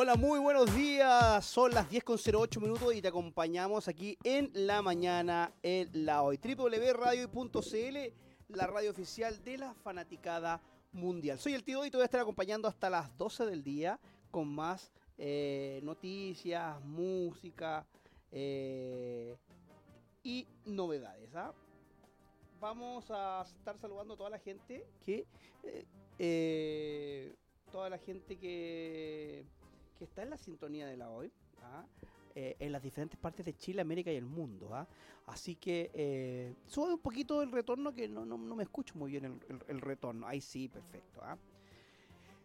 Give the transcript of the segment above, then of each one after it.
Hola, muy buenos días. Son las 10.08 minutos y te acompañamos aquí en la mañana en la hoy. www.radio.cl, la radio oficial de la fanaticada mundial. Soy el tío y te voy a estar acompañando hasta las 12 del día con más eh, noticias, música eh, y novedades. ¿ah? Vamos a estar saludando a toda la gente que... Eh, toda la gente que, que está en la sintonía de la hoy, ¿ah? eh, en las diferentes partes de Chile, América y el mundo. ¿ah? Así que eh, sube un poquito el retorno, que no, no, no me escucho muy bien el, el, el retorno. Ahí sí, perfecto. ¿ah?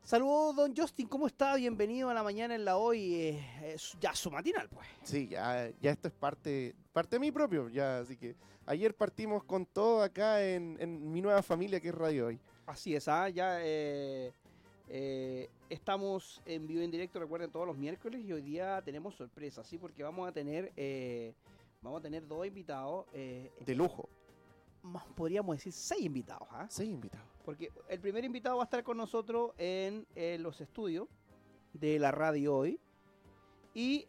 Saludos, don Justin, ¿cómo está? Bienvenido a la mañana en la hoy. Eh, ya su matinal, pues. Sí, ya, ya esto es parte, parte de mí propio, ya, así que ayer partimos con todo acá en, en mi nueva familia que es Radio Hoy. Así es, ¿ah? ya eh, eh, estamos en vivo en directo, recuerden, todos los miércoles y hoy día tenemos sorpresa, ¿sí? Porque vamos a tener, eh, vamos a tener dos invitados. Eh, De lujo. más podríamos decir seis invitados, ¿ah? Seis invitados. Porque el primer invitado va a estar con nosotros en, los estudios de la radio hoy. Y,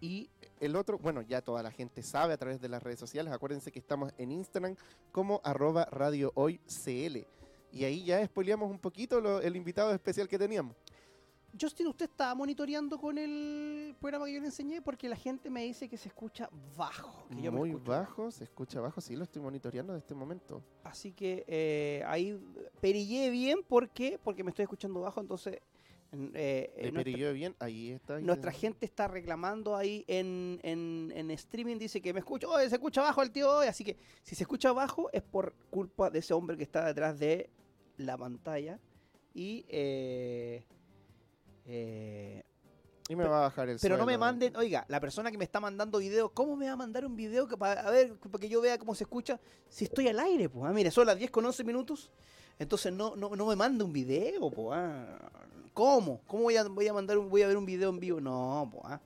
y El otro, bueno, ya toda la gente sabe a través de las redes sociales. Acuérdense que estamos en Instagram como arroba Radio Hoy CL. Y ahí ya spoileamos un poquito lo- el invitado especial que teníamos. Justin, ¿usted está monitoreando con el programa que yo le enseñé? Porque la gente me dice que se escucha bajo. Que yo Muy bajo, se escucha bajo. Sí, lo estoy monitoreando en este momento. Así que eh, ahí perillé bien. ¿Por qué? Porque me estoy escuchando bajo. Entonces, en- eh, eh, nuestra, perilló bien, ahí está. ahí nuestra está. gente está reclamando ahí en, en- en streaming. Dice que me escucho. Oye, se escucha bajo el tío hoy. Así que si se escucha bajo es por culpa de ese hombre que está detrás de la pantalla. Y. eh, eh, Y me va a bajar el Pero no me manden, oiga, la persona que me está mandando video, ¿cómo me va a mandar un video que para a ver, para que yo vea cómo se escucha si estoy al aire? Pues, ah, mire, son las 10 con 11 minutos. Entonces no, no, no me mande un video, pues. ah. ¿Cómo? ¿Cómo voy a, voy a mandar un, voy a ver un video en vivo? No, pues.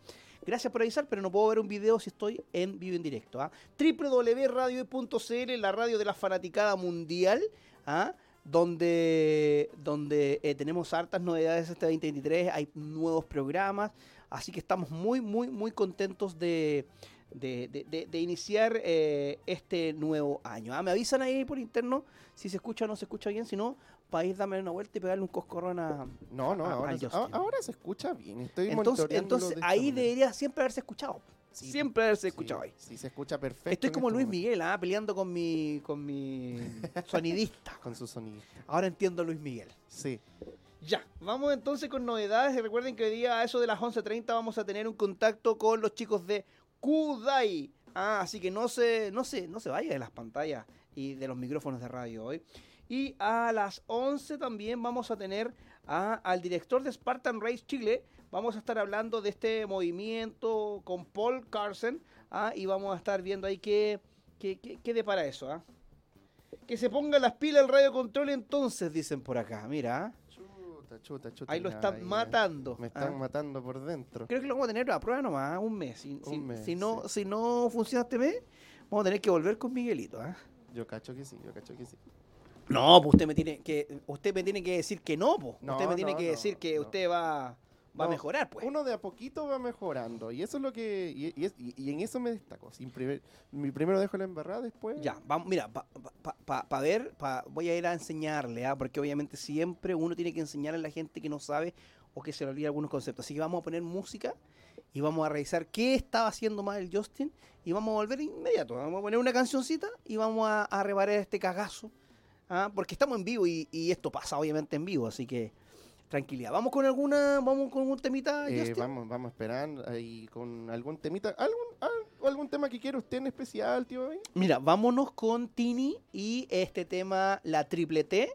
Gracias por avisar, pero no puedo ver un video si estoy en vivo en directo. ¿ah? www.radio.cl, la radio de la fanaticada mundial, ¿ah? donde, donde eh, tenemos hartas novedades este 2023, hay nuevos programas, así que estamos muy, muy, muy contentos de, de, de- de- iniciar eh, este nuevo año. Me avisan ahí por interno si se escucha o no se escucha bien, si no, para ir darme una vuelta y pegarle un coscorrón a... No, no, a- ahora, a- ahora se escucha bien. Estoy Entonces, entonces de ahí manera. debería siempre haberse escuchado. Sí, siempre haberse sí, escuchado ahí. Sí, se escucha perfecto. Estoy como este Luis momento. Miguel, ¿ah? peleando con mi, con mi sonidista. Con su sonido. Ahora entiendo a Luis Miguel. Sí. Ya, vamos entonces con novedades. Recuerden que hoy día a eso de las 11.30 vamos a tener un contacto con los chicos de Kudai. Ah, así que no se, no se, no se vaya de las pantallas y de los micrófonos de radio hoy. Y a las 11 también vamos a tener a- al director de Spartan Race Chile. Vamos a estar hablando de este movimiento con Paul Carson. ah, y vamos a estar viendo ahí qué, qué, qué, qué depara eso. ah. Que se ponga las pilas el radio control entonces, dicen por acá. Mira. ah. Chuta, chuta, chuta. Ahí lo están ahí, matando. Me están ¿ah? matando por dentro. Creo que lo vamos a tener a prueba nomás, un mes. Si, Un si- mes, si no, sí. si no funciona este mes, vamos a tener que volver con Miguelito. ¿ah? Yo cacho que sí, yo cacho que sí. No, pues usted me tiene que, usted me tiene que decir que no, pues. No, usted me tiene no, que no, decir que usted va, va a mejorar, pues. Uno de a poquito va mejorando. Y eso es lo que. Y, en eso me destaco. Sin primer, mi primero dejo la embarrada, después. Ya, vamos, mira, para ver, pa- voy a ir a enseñarle, ¿ah? porque obviamente siempre uno tiene que enseñarle a la gente que no sabe o que se le olvida algunos conceptos. Así que vamos a poner música y vamos a revisar qué estaba haciendo mal el Justin y vamos a volver inmediato. Vamos a poner una cancioncita y vamos a, a reparar este cagazo, ¿ah? porque estamos en vivo y, y esto pasa obviamente en vivo, así que tranquilidad. Vamos con alguna, vamos con un temita, Eh, vamos, vamos esperando ahí con algún temita. ¿Algún, al- algún tema que quiera usted en especial, tío? Mira, vámonos con Tini y este tema, la triple T,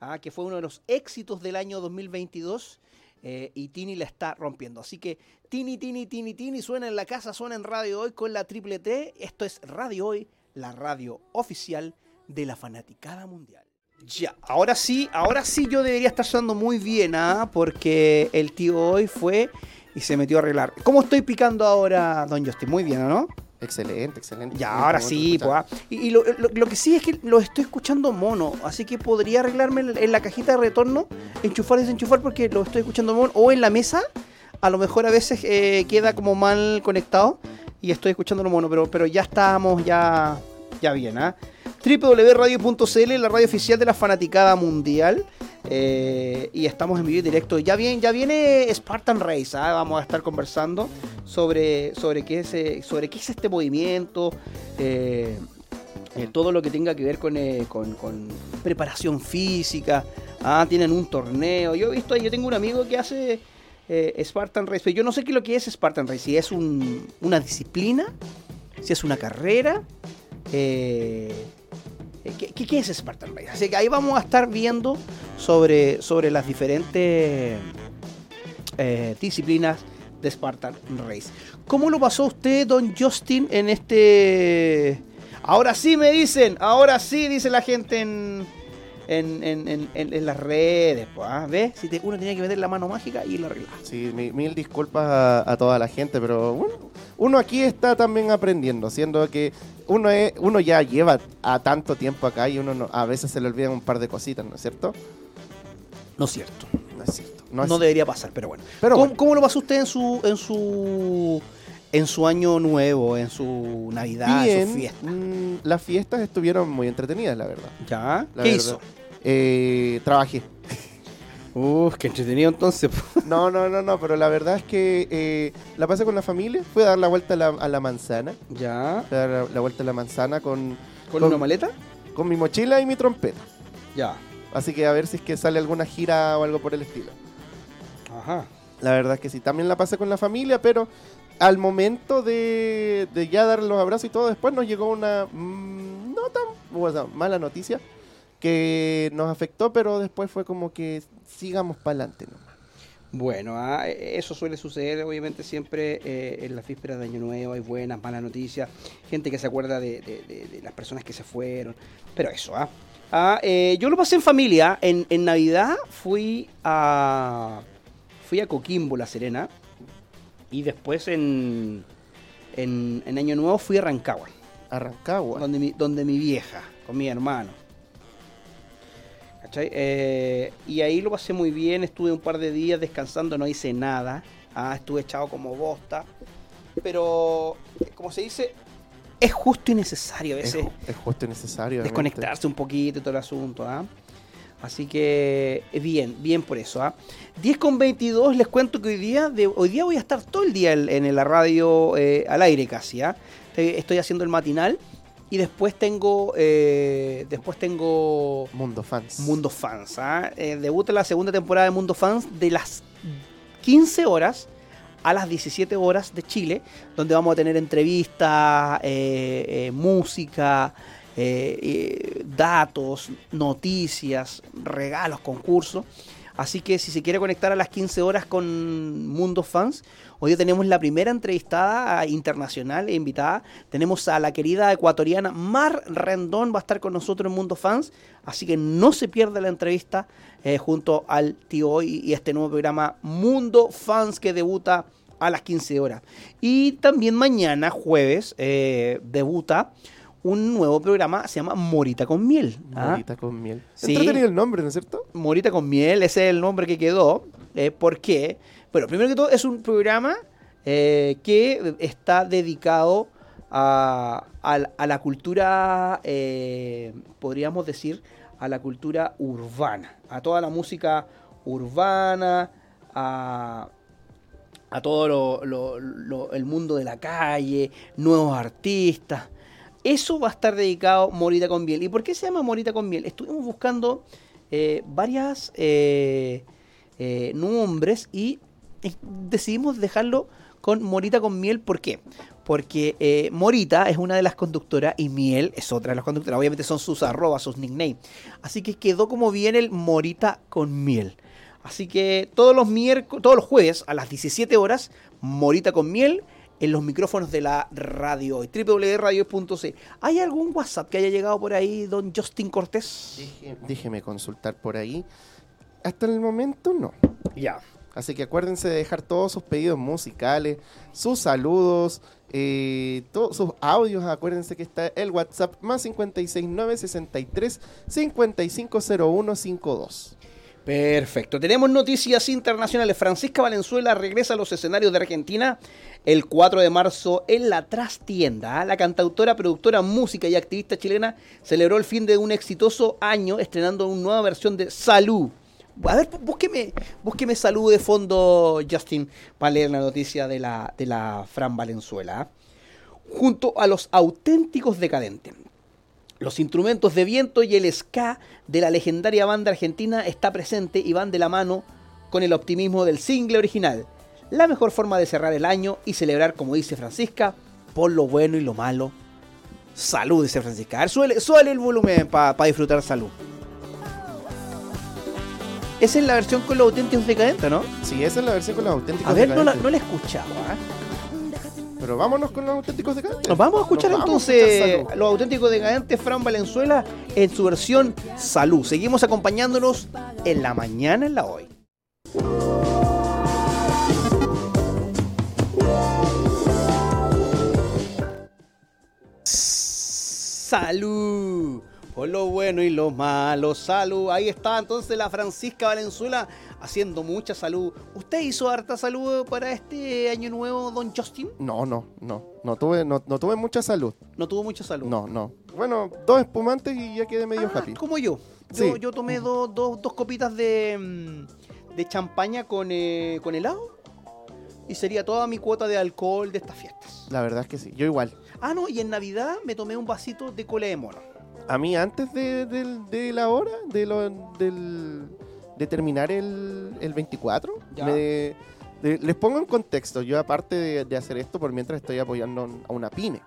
ah, que fue uno de los éxitos del año 2022. eh, y Tini la está rompiendo. Así que Tini, Tini, Tini, Tini, suena en la casa, suena en Radio Hoy con la triple T. Esto es Radio Hoy, la radio oficial de la fanaticada mundial. Ya, ahora sí, ahora sí yo debería estar sonando muy bien, ¿ah? Porque el tío hoy fue y se metió a arreglar. ¿Cómo estoy picando ahora, don Justin? Muy bien, ¿o no? Excelente, excelente. Ya, ahora sí, pues. ah. Y, y lo, lo- lo que sí es que lo estoy escuchando mono, así que podría arreglarme en, en la cajita de retorno, enchufar y desenchufar porque lo estoy escuchando mono, o en la mesa, a lo mejor a veces eh, queda como mal conectado y estoy escuchándolo mono, pero, pero ya estamos ya, ya bien, ¿ah? www.radio.cl, la radio oficial de la fanaticada mundial. eh, y estamos en vivo y directo. Ya, viene Spartan Race, ¿ah? vamos a estar conversando sobre, sobre, qué, es, eh, sobre qué es este movimiento, eh, todo lo que tenga que ver con, preparación física. Ah, tienen un torneo. Yo he visto, yo tengo un amigo que hace Spartan Race, pero yo no sé qué es lo que es Spartan Race, si es un- una disciplina, si es una carrera. Eh, ¿qué, qué- qué es Spartan Race? Así que ahí vamos a estar viendo sobre, sobre las diferentes eh, disciplinas de Spartan Race. ¿Cómo lo pasó usted, don Justin, en este... Ahora sí me dicen, ahora sí dice la gente en, en, en- en- en- las redes. pues, ¿ah? ¿Ves? Si te- uno tenía que meter la mano mágica y lo arreglaba. Sí, mi- mil disculpas a, a toda la gente, pero bueno, uno aquí está también aprendiendo, siendo que uno es, uno ya lleva a tanto tiempo acá y uno no- a veces se le olvidan un par de cositas, ¿no es cierto? No es cierto. No es cierto. No, No, es cierto. debería pasar, pero bueno. Pero ¿Cómo, bueno, cómo lo pasó usted en su, en su, en su año nuevo, en su Navidad, en su fiesta? mm, las fiestas estuvieron muy entretenidas, la verdad. ¿Ya? La ¿Qué verdad. hizo? Eh, trabajé. Uf, qué entretenido entonces. No, no, no, no, pero la verdad es que eh, la pasé con la familia, fui a dar la vuelta a la, a la manzana, ¿Ya? fui a dar la, la vuelta a la manzana con, ¿Con, Con- una maleta? con mi mochila y mi trompeta. Ya. Así que a ver si es que sale alguna gira o algo por el estilo. Ajá. La verdad es que sí, también la pasé con la familia, pero al momento de, ya dar los abrazos y todo, después nos llegó una mm, mala noticia que nos afectó, pero después fue como que sigamos para adelante. Bueno, ah, eso suele suceder obviamente siempre eh, en las vísperas de Año Nuevo, hay buenas, malas noticias, gente que se acuerda de las personas que se fueron, pero eso, ¿ah? Ah, eh, yo lo pasé en familia, en, en Navidad fui a, fui a Coquimbo, La Serena, y después en, en, en Año Nuevo fui a Rancagua, Arrancagua. donde mi, donde mi vieja, con mi hermano. ¿Cachai? Eh, y ahí lo pasé muy bien, estuve un par de días descansando, no hice nada. Ah, estuve echado como bosta. Pero, como se dice, es justo y necesario a Es, veces es justo y necesario. desconectarse un poquito y todo el asunto. ¿ah? Así que, eh, bien, bien por eso. ¿ah? 10 con 22, les cuento que hoy día, de, hoy día voy a estar todo el día en, en la radio eh, al aire casi. ¿ah? Estoy, haciendo el matinal y después tengo, eh, después tengo Mundo Fans. Mundo Fans. ¿ah? Eh, debuta la segunda temporada de Mundo Fans de las 15 horas a las 17 horas de Chile, donde vamos a tener entrevistas, música, eh, datos, noticias, regalos, concursos. Así que si se quiere conectar a las 15 horas con Mundo Fans, hoy tenemos la primera entrevistada internacional e invitada. Tenemos a la querida ecuatoriana Mar Rendón, va a estar con nosotros en Mundo Fans. Así que no se pierda la entrevista eh, junto al tío hoy y este nuevo programa Mundo Fans que debuta a las 15 horas. Y también mañana, jueves, eh, debuta un nuevo programa, se llama Morita con Miel. ¿ah? Morita con miel. Sí. Entretenido el nombre, ¿no es cierto? Morita con miel, ese es el nombre que quedó. Eh, ¿Por qué? Bueno, primero que todo es un programa eh, que está dedicado a, a la- a la cultura, eh, podríamos decir, a la cultura urbana, a toda la música urbana, a, a todo lo- lo- lo- el mundo de la calle, nuevos artistas. Eso va a estar dedicado Morita con miel. ¿Y por qué se llama Morita con miel? Estuvimos buscando eh, varias eh, eh, nombres y decidimos dejarlo con Morita con miel. ¿Por qué? Porque Morita es una de las conductoras y Miel es otra de las conductoras. Obviamente son sus arrobas, sus nicknames. Así que quedó como bien el Morita con miel. Así que todos los miércoles, todos los jueves a las 17 horas, Morita con miel en los micrófonos de la radio hoy, www.radio.c. ¿Hay algún WhatsApp que haya llegado por ahí, don Justin Cortés? Déjeme consultar por ahí. Hasta el momento no. Ya. Así que acuérdense de dejar todos sus pedidos musicales, sus saludos, eh, todos sus audios. Acuérdense que está el WhatsApp más 56963 550152. Perfecto. Tenemos noticias internacionales. Francisca Valenzuela regresa a los escenarios de Argentina el 4 de marzo en la trastienda. La cantautora, productora, música y activista chilena celebró el fin de un exitoso año estrenando una nueva versión de Salud. A ver, búsqueme, Salud de fondo, Justin, para leer la noticia de la, de la Fran Valenzuela. Junto a los auténticos decadentes. Los instrumentos de viento y el ska de la legendaria banda argentina está presente y van de la mano con el optimismo del single original. La mejor forma de cerrar el año y celebrar, como dice Francisca, por lo bueno y lo malo. Salud, dice Francisca. A ver, suele, suele el volumen para disfrutar salud. Esa es la versión con los auténticos decadentes, ¿no? Sí, esa es la versión con los auténticos A ver, no la, decadentes. no la he escuchado. Pero vámonos con los auténticos decadentes. Nos vamos a escuchar vamos a entonces escuchar los auténticos decadentes Fran Valenzuela en su versión Salud. Seguimos acompañándonos en la mañana en la hoy. Salud. Por lo bueno y lo malo, salud. Ahí está entonces la Francisca Valenzuela haciendo mucha salud. ¿Usted hizo harta salud para este año nuevo, don Justin? No, no, no. No tuve, no, no tuve mucha salud. No tuvo mucha salud. No, no. Bueno, dos espumantes y ya quedé medio Ah, happy. como yo. Yo, Sí. yo tomé dos, dos, dos copitas de, mm, de champaña con, eh, con helado. Y sería toda mi cuota de alcohol de estas fiestas. La verdad es que sí. Yo igual. Ah, no, y en Navidad me tomé un vasito de cola de mono. A mí antes de, de la hora, de, lo, del, de terminar el, el 24, Ya. me- de- les pongo en contexto. Yo aparte de, de hacer esto, por mientras estoy apoyando a una pyme.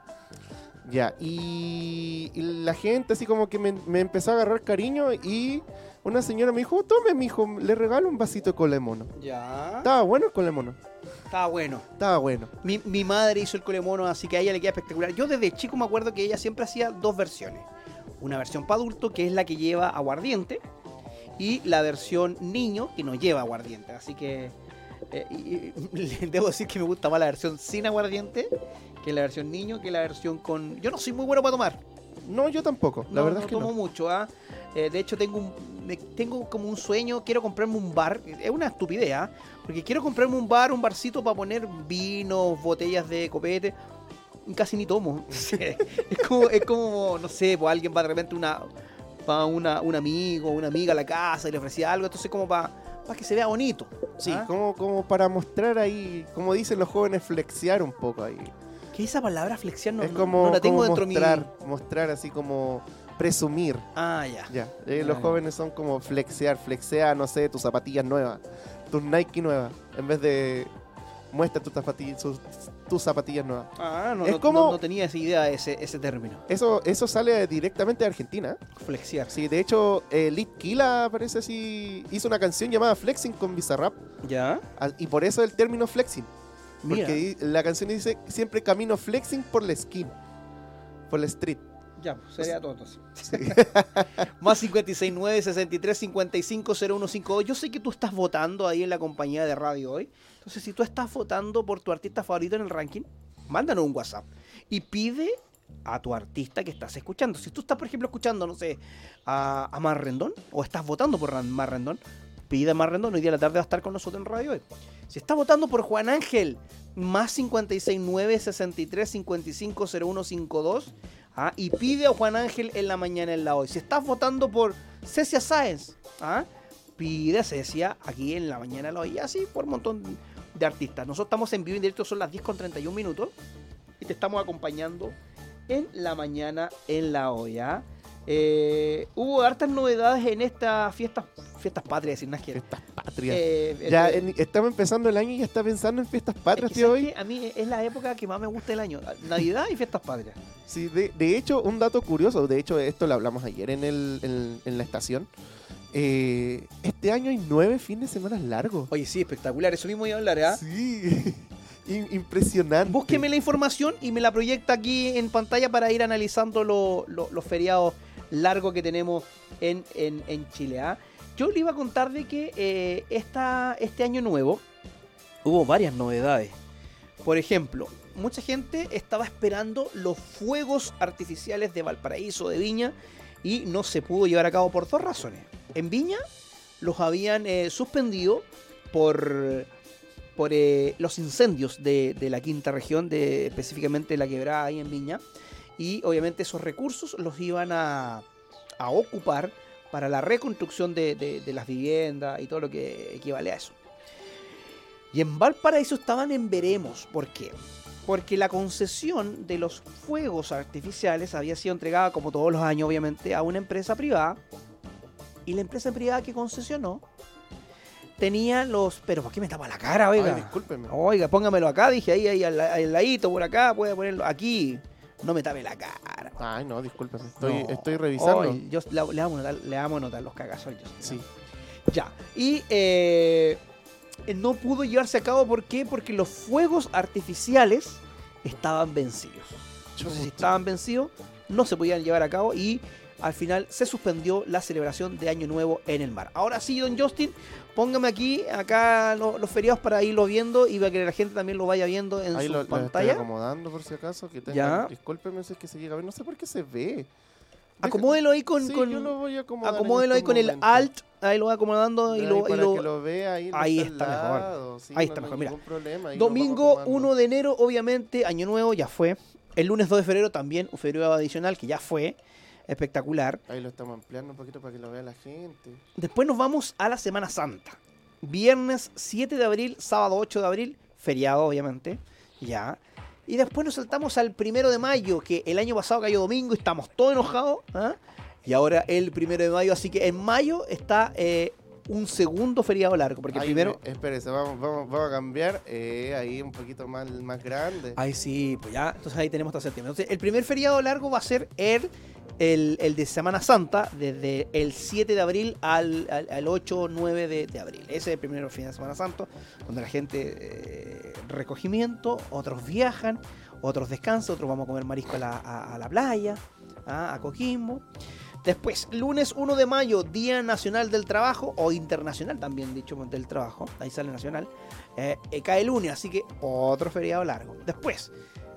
Ya, y, y la gente así como que me, me empezó a agarrar cariño y una señora me dijo, tome, mijo, le regalo un vasito de cola de mono. Ya. Estaba bueno el cola de mono. Estaba bueno. Estaba bueno. Mi, mi madre hizo el cole mono, así que a ella le queda espectacular. Yo desde chico me acuerdo que ella siempre hacía dos versiones. Una versión para adulto, que es la que lleva aguardiente, y la versión niño, que no lleva aguardiente. Así que eh, y- y- debo decir que me gusta más la versión sin aguardiente que la versión niño, que la versión con... Yo no soy muy bueno para tomar. No, yo tampoco. La No, verdad no es que tomo no. mucho, ¿ah? Eh, de hecho, tengo un, me- tengo como un sueño, quiero comprarme un bar. Es una estupidez, ¿ah? Porque quiero comprarme un bar, un barcito para poner vinos, botellas de copete. Casi ni tomo. es, como, es como, no sé, pues alguien va de repente una, para una, un amigo, una amiga a la casa y le ofrecía algo. Entonces, como para que se vea bonito. Sí, ¿ah? como, como para mostrar ahí, como dicen los jóvenes, flexear un poco ahí. Que esa palabra flexión no, es como, no la tengo como dentro mi... mostrar, mostrar así como presumir. Ah, ya. Ya, eh, los ya. jóvenes son como flexear, flexea, no sé, tus zapatillas nuevas, tus Nike nuevas, en vez de muestra tus zapatillas, sus- tus zapatillas nuevas. Ah, no, Es no- como- no- no tenía esa idea, ese, ese término. Eso, eso sale directamente de Argentina. Flexiar. Sí, de hecho, eh, Lit Kila parece así, hizo una canción llamada Flexing con Bizarrap, ¿Ya? y por eso el término flexing. Porque la canción dice siempre camino flexing por la skin, por la street. Ya, pues, sería todo entonces. Más 569 63 55 0152. Yo sé que tú estás votando ahí en la compañía de radio hoy. Entonces, si tú estás votando por tu artista favorito en el ranking, mándanos un WhatsApp y pide a tu artista que estás escuchando. Si tú estás, por ejemplo, escuchando, no sé, a, a Mar Rendón o estás votando por Ran- Mar Rendón, pide a Mar Rendón. Hoy día a la tarde va a estar con nosotros en radio hoy. Si estás votando por Juan Ángel, más 569 63 55 0152. ¿ah? y pide a Juan Ángel en la mañana en la hoy. Si estás votando por Cecia Sáenz, ¿ah? pide a Cecia aquí en la mañana en la hoy. Y así por un montón de artistas. Nosotros estamos en vivo y en directo, son las 10 con 31 minutos. Y te estamos acompañando en la mañana en la. ¿ah? Eh, hubo hartas novedades en estas fiestas, fiestas patrias, decir, no es que- Fiestas patrias. eh, ya eh, en- estamos empezando el año y ya está pensando en fiestas es patrias, que, tío, ¿sabes hoy. A mí es la época que más me gusta del año. Navidad y fiestas patrias. Sí, de, de hecho, un dato curioso, de hecho, esto lo hablamos ayer en, el, en, en la estación. Eh, este año hay nueve fines de semana largos. Oye, sí, espectacular. Eso mismo iba a hablar, ¿ah? Sí, impresionante. Búsqueme la información y me la proyecta aquí en pantalla para ir analizando lo- lo- los feriados largos que tenemos en, en- en Chile. ¿ah? yo le iba a contar de que eh, esta, este año nuevo hubo varias novedades. Por ejemplo, mucha gente estaba esperando los fuegos artificiales de Valparaíso, de Viña, y no se pudo llevar a cabo por dos razones. En Viña los habían eh, suspendido por, por eh, los incendios de, de la quinta región, de, específicamente la quebrada ahí en Viña, y obviamente esos recursos los iban a, a ocupar para la reconstrucción de, de- de las viviendas y todo lo que equivale a eso. Y en Valparaíso estaban en veremos. ¿Por qué? Porque la concesión de los fuegos artificiales había sido entregada, como todos los años, obviamente, a una empresa privada. Y la empresa privada que concesionó tenía los. Pero ¿por qué me tapa la cara, oiga? Ay, discúlpeme. Oiga, póngamelo acá, dije ahí, ahí al, al ladito, por acá, puede ponerlo aquí. No me tape la cara. Ay, no, discúlpeme. Estoy, No. estoy revisando. Yo- le, le vamos a notar, le vamos a notar los cagazos. yo. Sí. Ya. Y eh, no pudo llevarse a cabo, ¿por qué? Porque los fuegos artificiales estaban vencidos. Entonces, si estaban vencidos, no se podían llevar a cabo y al final se suspendió la celebración de Año Nuevo en el mar. Ahora sí, don Justin, póngame aquí, acá lo- los feriados para irlo viendo y para que la gente también lo vaya viendo en Ahí su lo, lo estoy pantalla. acomodando por si acaso. Que tengan- Ya. Discúlpeme si es que se llega a ver. No sé por qué se ve. Deja- Acomódelo ahí con, Sí, con- yo lo voy a en acomódelo ahí con el. Alt, ahí lo va acomodando y lo, y para lo- que lo vea ahí. está mejor. lado, sí, Ahí no está mejor, mira. problema, ahí lo Domingo acomodando. 1 de enero, obviamente, Año Nuevo ya fue. El lunes 2 de febrero también un feriado adicional que ya fue espectacular. Ahí lo estamos ampliando un poquito para que lo vea la gente. Después nos vamos a la Semana Santa. Viernes 7 de abril, sábado 8 de abril, feriado obviamente, ya. Y después nos saltamos al primero de mayo, que el año pasado cayó domingo y estamos todos enojados. ¿ah? Y ahora el primero de mayo, así que en mayo está eh, un segundo feriado largo, porque primero... espérese, vamos, vamos, vamos a cambiar. eh, ahí un poquito más, más grande. Ahí sí, pues ya, entonces ahí tenemos hasta septiembre. Entonces, el primer feriado largo va a ser el, el, de Semana Santa, desde el 7 de abril al, al, al 8 o 9 de, de abril. Ese es el primer fin de Semana Santo, donde la gente eh, recogimiento, otros viajan, otros descansan, otros vamos a comer marisco a la, a- a playa, ¿ah? a Coquimbo. Después, lunes 1 de mayo, Día Nacional del Trabajo, o Internacional también dicho del Trabajo, ahí sale Nacional, eh, eh, cae lunes, así que otro feriado largo. Después,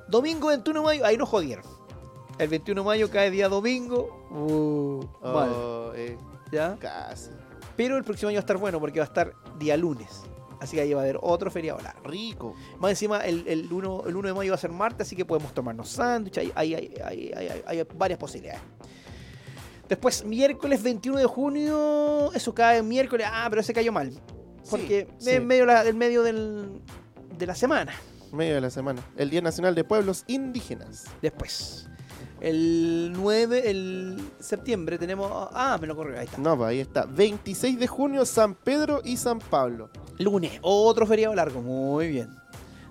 domingo 21 de mayo, ahí nos jodieron. El 21 de mayo cae día domingo, uh, mal, Oh, eh, ¿ya? casi. Pero el próximo año va a estar bueno porque va a estar día lunes. Así que ahí va a haber otro feriado largo. Rico. Más encima, el, el 1, el 1 de mayo va a ser martes, así que podemos tomarnos sándwich. Hay, hay, hay, hay- varias posibilidades. Después, miércoles 21 de junio. Eso cae miércoles. Ah, pero ese cayó mal. Porque Sí, medio, la- en medio del- de la semana. Medio de la semana. El Día Nacional de Pueblos Indígenas. Después. El 9, el septiembre tenemos. Ah, me lo corrió, ahí está. No, pues ahí está. 26 de junio, San Pedro y San Pablo. Lunes, otro feriado largo, muy bien.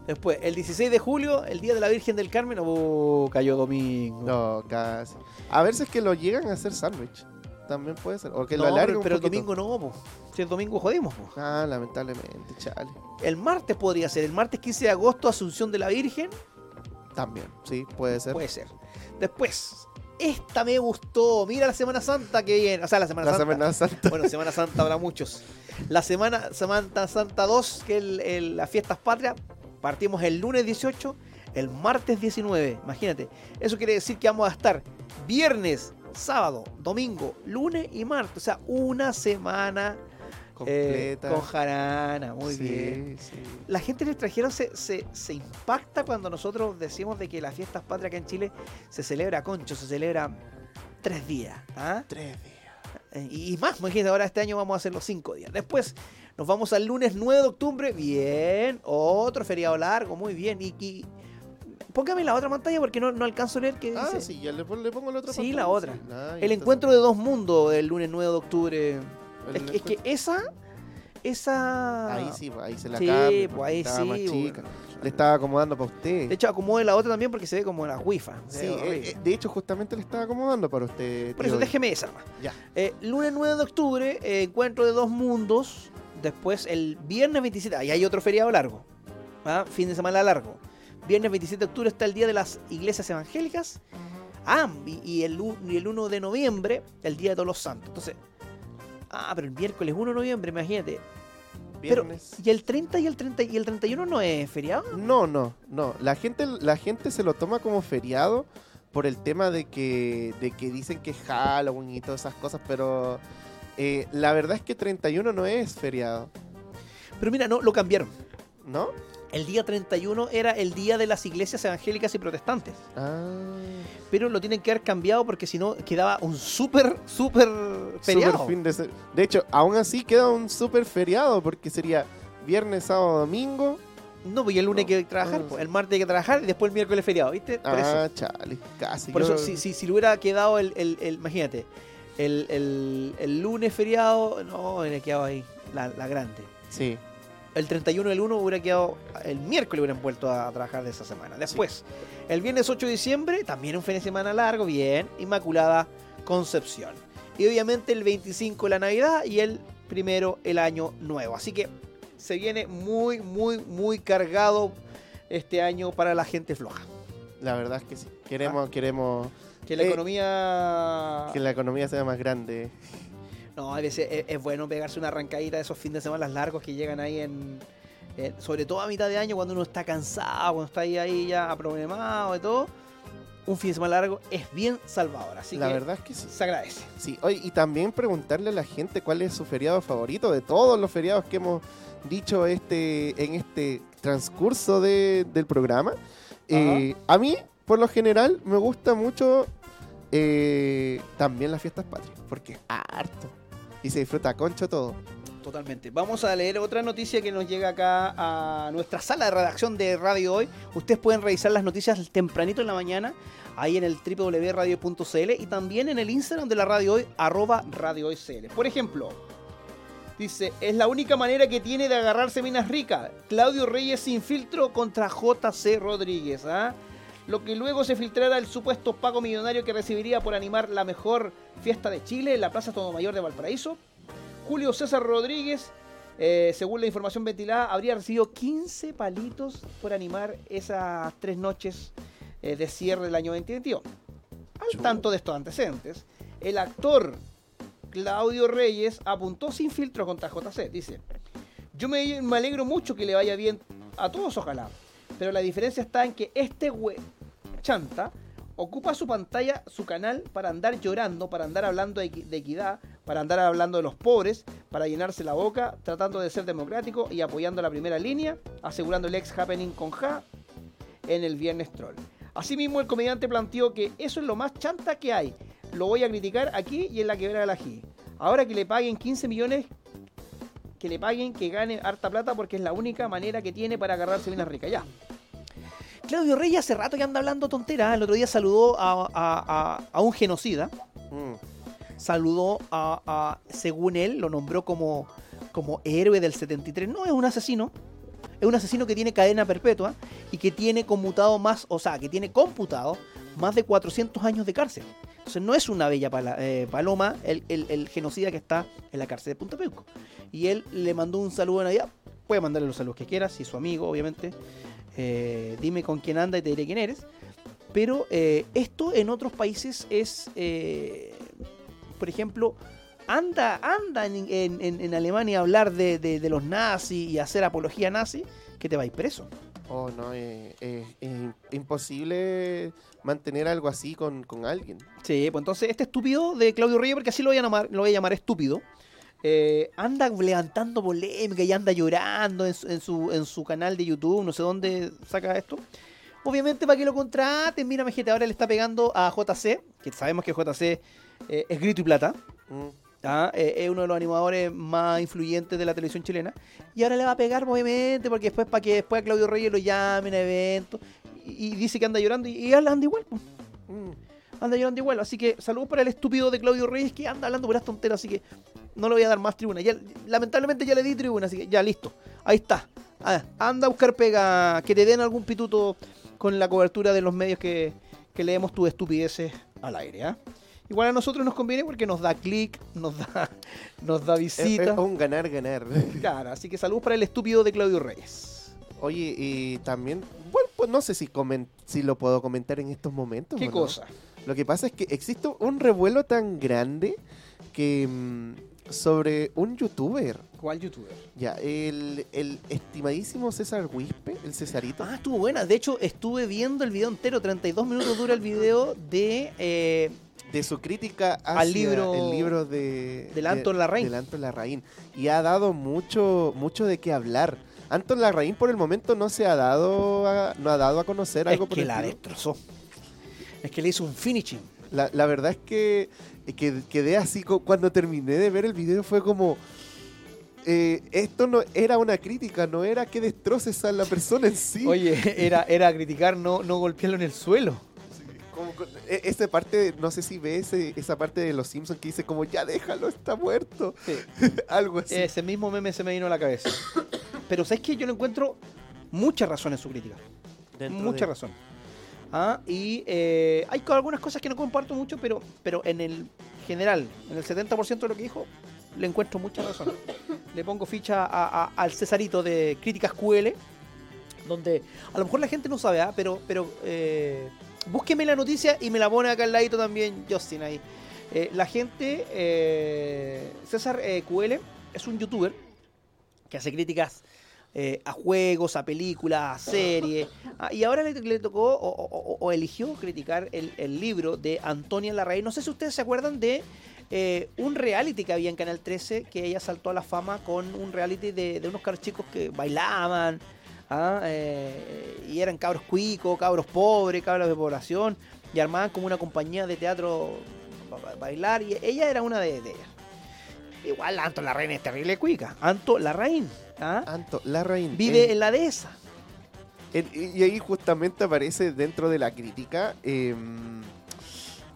Después, el 16 de julio, el Día de la Virgen del Carmen, oh, cayó domingo. No, casi. A ver si es que lo llegan a hacer sándwich. También puede ser. O que lo No, alarguen pero, un el domingo no, po. Si el domingo jodimos, po. Ah, lamentablemente, chale. El martes podría ser, el martes 15 de agosto, Asunción de la Virgen, También, sí, puede ser. puede ser. Después, esta me gustó, mira la Semana Santa que viene, o sea, la Semana la Santa. Semana Santa. Bueno, Semana Santa habrá muchos. La Semana Semana Santa 2, que es el- el- las fiestas patrias, partimos el lunes 18, el martes 19. Imagínate. Eso quiere decir que vamos a estar viernes, sábado, domingo, lunes y martes. O sea, una semana eh, Completa. con jarana. Muy Sí, bien. sí. La gente del extranjero se, se, se impacta cuando nosotros decimos de que las fiestas patrias acá en Chile se celebra concho, se celebra tres días. ¿ah? Tres días. Eh, Y, y más, imagínate, ahora este año vamos a hacer los cinco días. Después nos vamos al lunes 9 de octubre. Bien, otro feriado largo, muy bien. Y, y póngame la otra pantalla porque no, no alcanzo a leer qué Ah, dice. sí, ya le, le pongo la otra Sí, pantalla, la otra. Ah, ya El encuentro de dos mundos el lunes 9 de octubre. Es, que- es que encuentro- esa, esa... Ahí sí, ahí se la Sí, cambia, pues, ahí estaba más sí, chica. bueno. Le estaba acomodando para usted. De hecho, acomode la otra también porque se ve como la wifa. sí, eh, eh, de hecho, justamente le estaba acomodando para usted. Por eso tío. déjeme esa. Ya. Eh, lunes 9 de octubre, eh, encuentro de dos mundos. Después el viernes 27, ahí hay otro feriado largo. ¿ah? Fin de semana largo. Viernes 27 de octubre está el Día de las Iglesias Evangélicas. Ah, y, y el, y el 1 de noviembre, el Día de Todos los Santos. Entonces, Ah, pero el miércoles 1 de noviembre, imagínate. Pero. ¿y el 30 y el 30 y el 31 no es feriado? No, no, no. La gente, la gente se lo toma como feriado por el tema de que, de que dicen que es Halloween y todas esas cosas, pero eh, la verdad es que 31 no es feriado, Pero mira, no, lo cambiaron. ¿no? El día 31 era el día de las iglesias evangélicas y protestantes. Ah, Pero lo tienen que haber cambiado porque si no quedaba un súper, súper feriado. fin de, hecho, aún así queda un super feriado porque sería viernes, sábado, domingo. No, pues el lunes No. hay que trabajar, Ah, pues, el martes hay que trabajar y después el miércoles feriado, ¿viste? Por eso. ah, chale, casi. Por yo- eso, si, si, si le hubiera quedado el, el- el- imagínate, el, el- el lunes feriado, no, hubiera quedado ahí, la, la grande. Sí, El 31 del 1 hubiera quedado, el miércoles hubieran vuelto a, trabajar de esa semana. Después, el viernes 8 de diciembre, también un fin de semana largo, bien, Inmaculada Concepción. Y obviamente el 25 la Navidad y el primero el Año Nuevo. Así que se viene muy, muy, muy cargado este año para la gente floja. la verdad es que sí. Queremos, queremos Que la Eh, economía... que la economía sea más grande. No, a veces es, es bueno pegarse una arrancadita de esos fines de semana largos que llegan ahí en, Sobre todo a mitad de año cuando uno está cansado, cuando está ahí, ahí ya problemado y todo. Un fin de semana largo es bien salvador, así la que verdad es que sí. se agradece. Sí, oye, y también preguntarle a la gente cuál es su feriado favorito de todos los feriados que hemos dicho este en este transcurso de- del programa. Eh, a mí, por lo general, me gusta mucho eh, también las fiestas patrias, porque es harto. Y se disfruta concho todo. Totalmente. Vamos a leer otra noticia que nos llega acá a nuestra sala de redacción de Radio Hoy. Ustedes pueden revisar las noticias tempranito en la mañana, ahí en el www.radio.cl y también en el Instagram de la Radio Hoy, arroba Radio Hoy CL. Por ejemplo, dice, es la única manera que tiene de agarrarse minas ricas. Claudio Reyes sin filtro contra JC Rodríguez. ¿ah? Lo que luego se filtrara el supuesto pago millonario que recibiría por animar la mejor fiesta de Chile en la Plaza Mayor de Valparaíso. Julio César Rodríguez, eh, según la información ventilada, habría recibido 15 palitos por animar esas tres noches eh, de cierre del año 2022. Al tanto de estos antecedentes, el actor Claudio Reyes apuntó sin filtro contra JC. Dice, yo me, me alegro mucho que le vaya bien a todos, ojalá. Pero la diferencia está en que este güey chanta ocupa su pantalla, su canal, para andar llorando, para andar hablando de, equi- de equidad, para andar hablando de los pobres, para llenarse la boca, tratando de ser democrático y apoyando la primera línea, asegurando el ex happening con Ja en el Viernes Troll. Asimismo, el comediante planteó que eso es lo más chanta que hay. Lo voy a criticar aquí y en la quebrada de la G. Ahora que le paguen 15 millones, que le paguen, que gane harta plata porque es la única manera que tiene para agarrarse bien rica. Ya. Claudio Reyes hace rato que anda hablando tonteras. El otro día saludó a, a- a- a un genocida. Mm. Saludó a, según él, lo nombró como, como héroe del 73. No, es un asesino. Es un asesino que tiene cadena perpetua y que tiene conmutado más, o sea, que tiene computado más de 400 años de cárcel. Entonces no es una bella pala- eh, paloma el, el- el genocida que está en la cárcel de Punta Peuco. Y él le mandó un saludo de Navidad. Puede mandarle los saludos que quiera, si es su amigo, obviamente. Eh, dime con quién anda y te diré quién eres. Pero eh, esto en otros países es, eh, por ejemplo, anda, anda en, en- en- en Alemania a hablar de, de- de los nazis y hacer apología nazi, que te vais preso. Oh, no, eh, es im- imposible mantener algo así con, con alguien. Sí, pues entonces este estúpido de Claudio Reyes, porque así lo voy a llamar, lo voy a llamar estúpido, eh, anda levantando polémica y anda llorando en su, en, su, en su canal de YouTube, no sé dónde saca esto. Obviamente para que lo contraten, mira, gente, ahora le está pegando a JC, que sabemos que JC eh, es grito y plata. Mm. ¿ah? Eh, es uno de los animadores más influyentes de la televisión chilena. Y ahora le va a pegar, obviamente, porque después para que después a Claudio Reyes lo llamen a eventos. Y, y dice que anda llorando y, y anda igual. Mm. Anda llorando igual. Así que saludos para el estúpido de Claudio Reyes que anda hablando puras tonteras. Así que no le voy a dar más tribuna. Ya, lamentablemente ya le di tribuna, así que ya listo. Ahí está. Ah, anda a buscar pega, que te den algún pituto con la cobertura de los medios que, que leemos tus estupideces al aire. ¿ah? Igual a nosotros nos conviene porque nos da clic, nos da, nos da Es, es visita. un ganar-ganar. Claro, así que saludos para el estúpido de Claudio Reyes. Oye, y también, bueno, pues no sé si, si lo puedo comentar en estos momentos. ¿Qué no. cosa? Lo que pasa es que existe un revuelo tan grande que mm, sobre un youtuber. ¿Cuál youtuber? Ya, el, el estimadísimo César Wispe, el Cesarito. Ah, estuvo buena. De hecho, estuve viendo el video entero. 32 minutos dura el video de... eh, de su crítica hacia Al libro el libro de del Anton Larraín. del Anton Larraín y ha dado mucho mucho de qué hablar. Anton Larraín por el momento no se ha dado a, no ha dado a conocer es algo por que el la estilo. destrozó. Es que le hizo un finishing. La, la verdad es que, que quedé así cuando terminé de ver el video fue como eh, esto no era una crítica, no era que destroces a la persona en sí. Oye, era, era criticar no, no golpearlo en el suelo. Como e- esa parte, no sé si ves ese- esa parte de los Simpsons que dice como ya déjalo, está muerto. Algo así. Ese mismo meme se me vino a la cabeza. Pero ¿sabes qué? Yo le encuentro mucha razón en su crítica. Dentro mucha de- razón. Ah, y eh, hay algunas cosas que no comparto mucho, pero, pero en el general, en el 70% de lo que dijo, le encuentro mucha razón. Le pongo ficha a- al Cesarito de Críticas QL, donde a lo mejor la gente no sabe, ¿ah? pero, pero eh, búsqueme la noticia y me la pone acá al ladito también Justin ahí. Eh, la gente, eh, César eh, QL es un youtuber que hace críticas eh, a juegos, a películas, a series. Ah, y ahora le, tocó o, eligió criticar el, el libro de Antonia Larraín. No sé si ustedes se acuerdan de eh, un reality que había en Canal 13 que ella saltó a la fama con un reality de, de unos cabros chicos que bailaban. ah, eh, y eran cabros cuicos, cabros pobres, cabros de población. Y armaban como una compañía de teatro ba- bailar. Y ella era una de, de ellas. Igual Anto Larraín es terrible cuica. Anto Larraín. ¿Ah? Anton Larraín. Vive en- en la dehesa. En- y ahí justamente aparece dentro de la crítica. eh,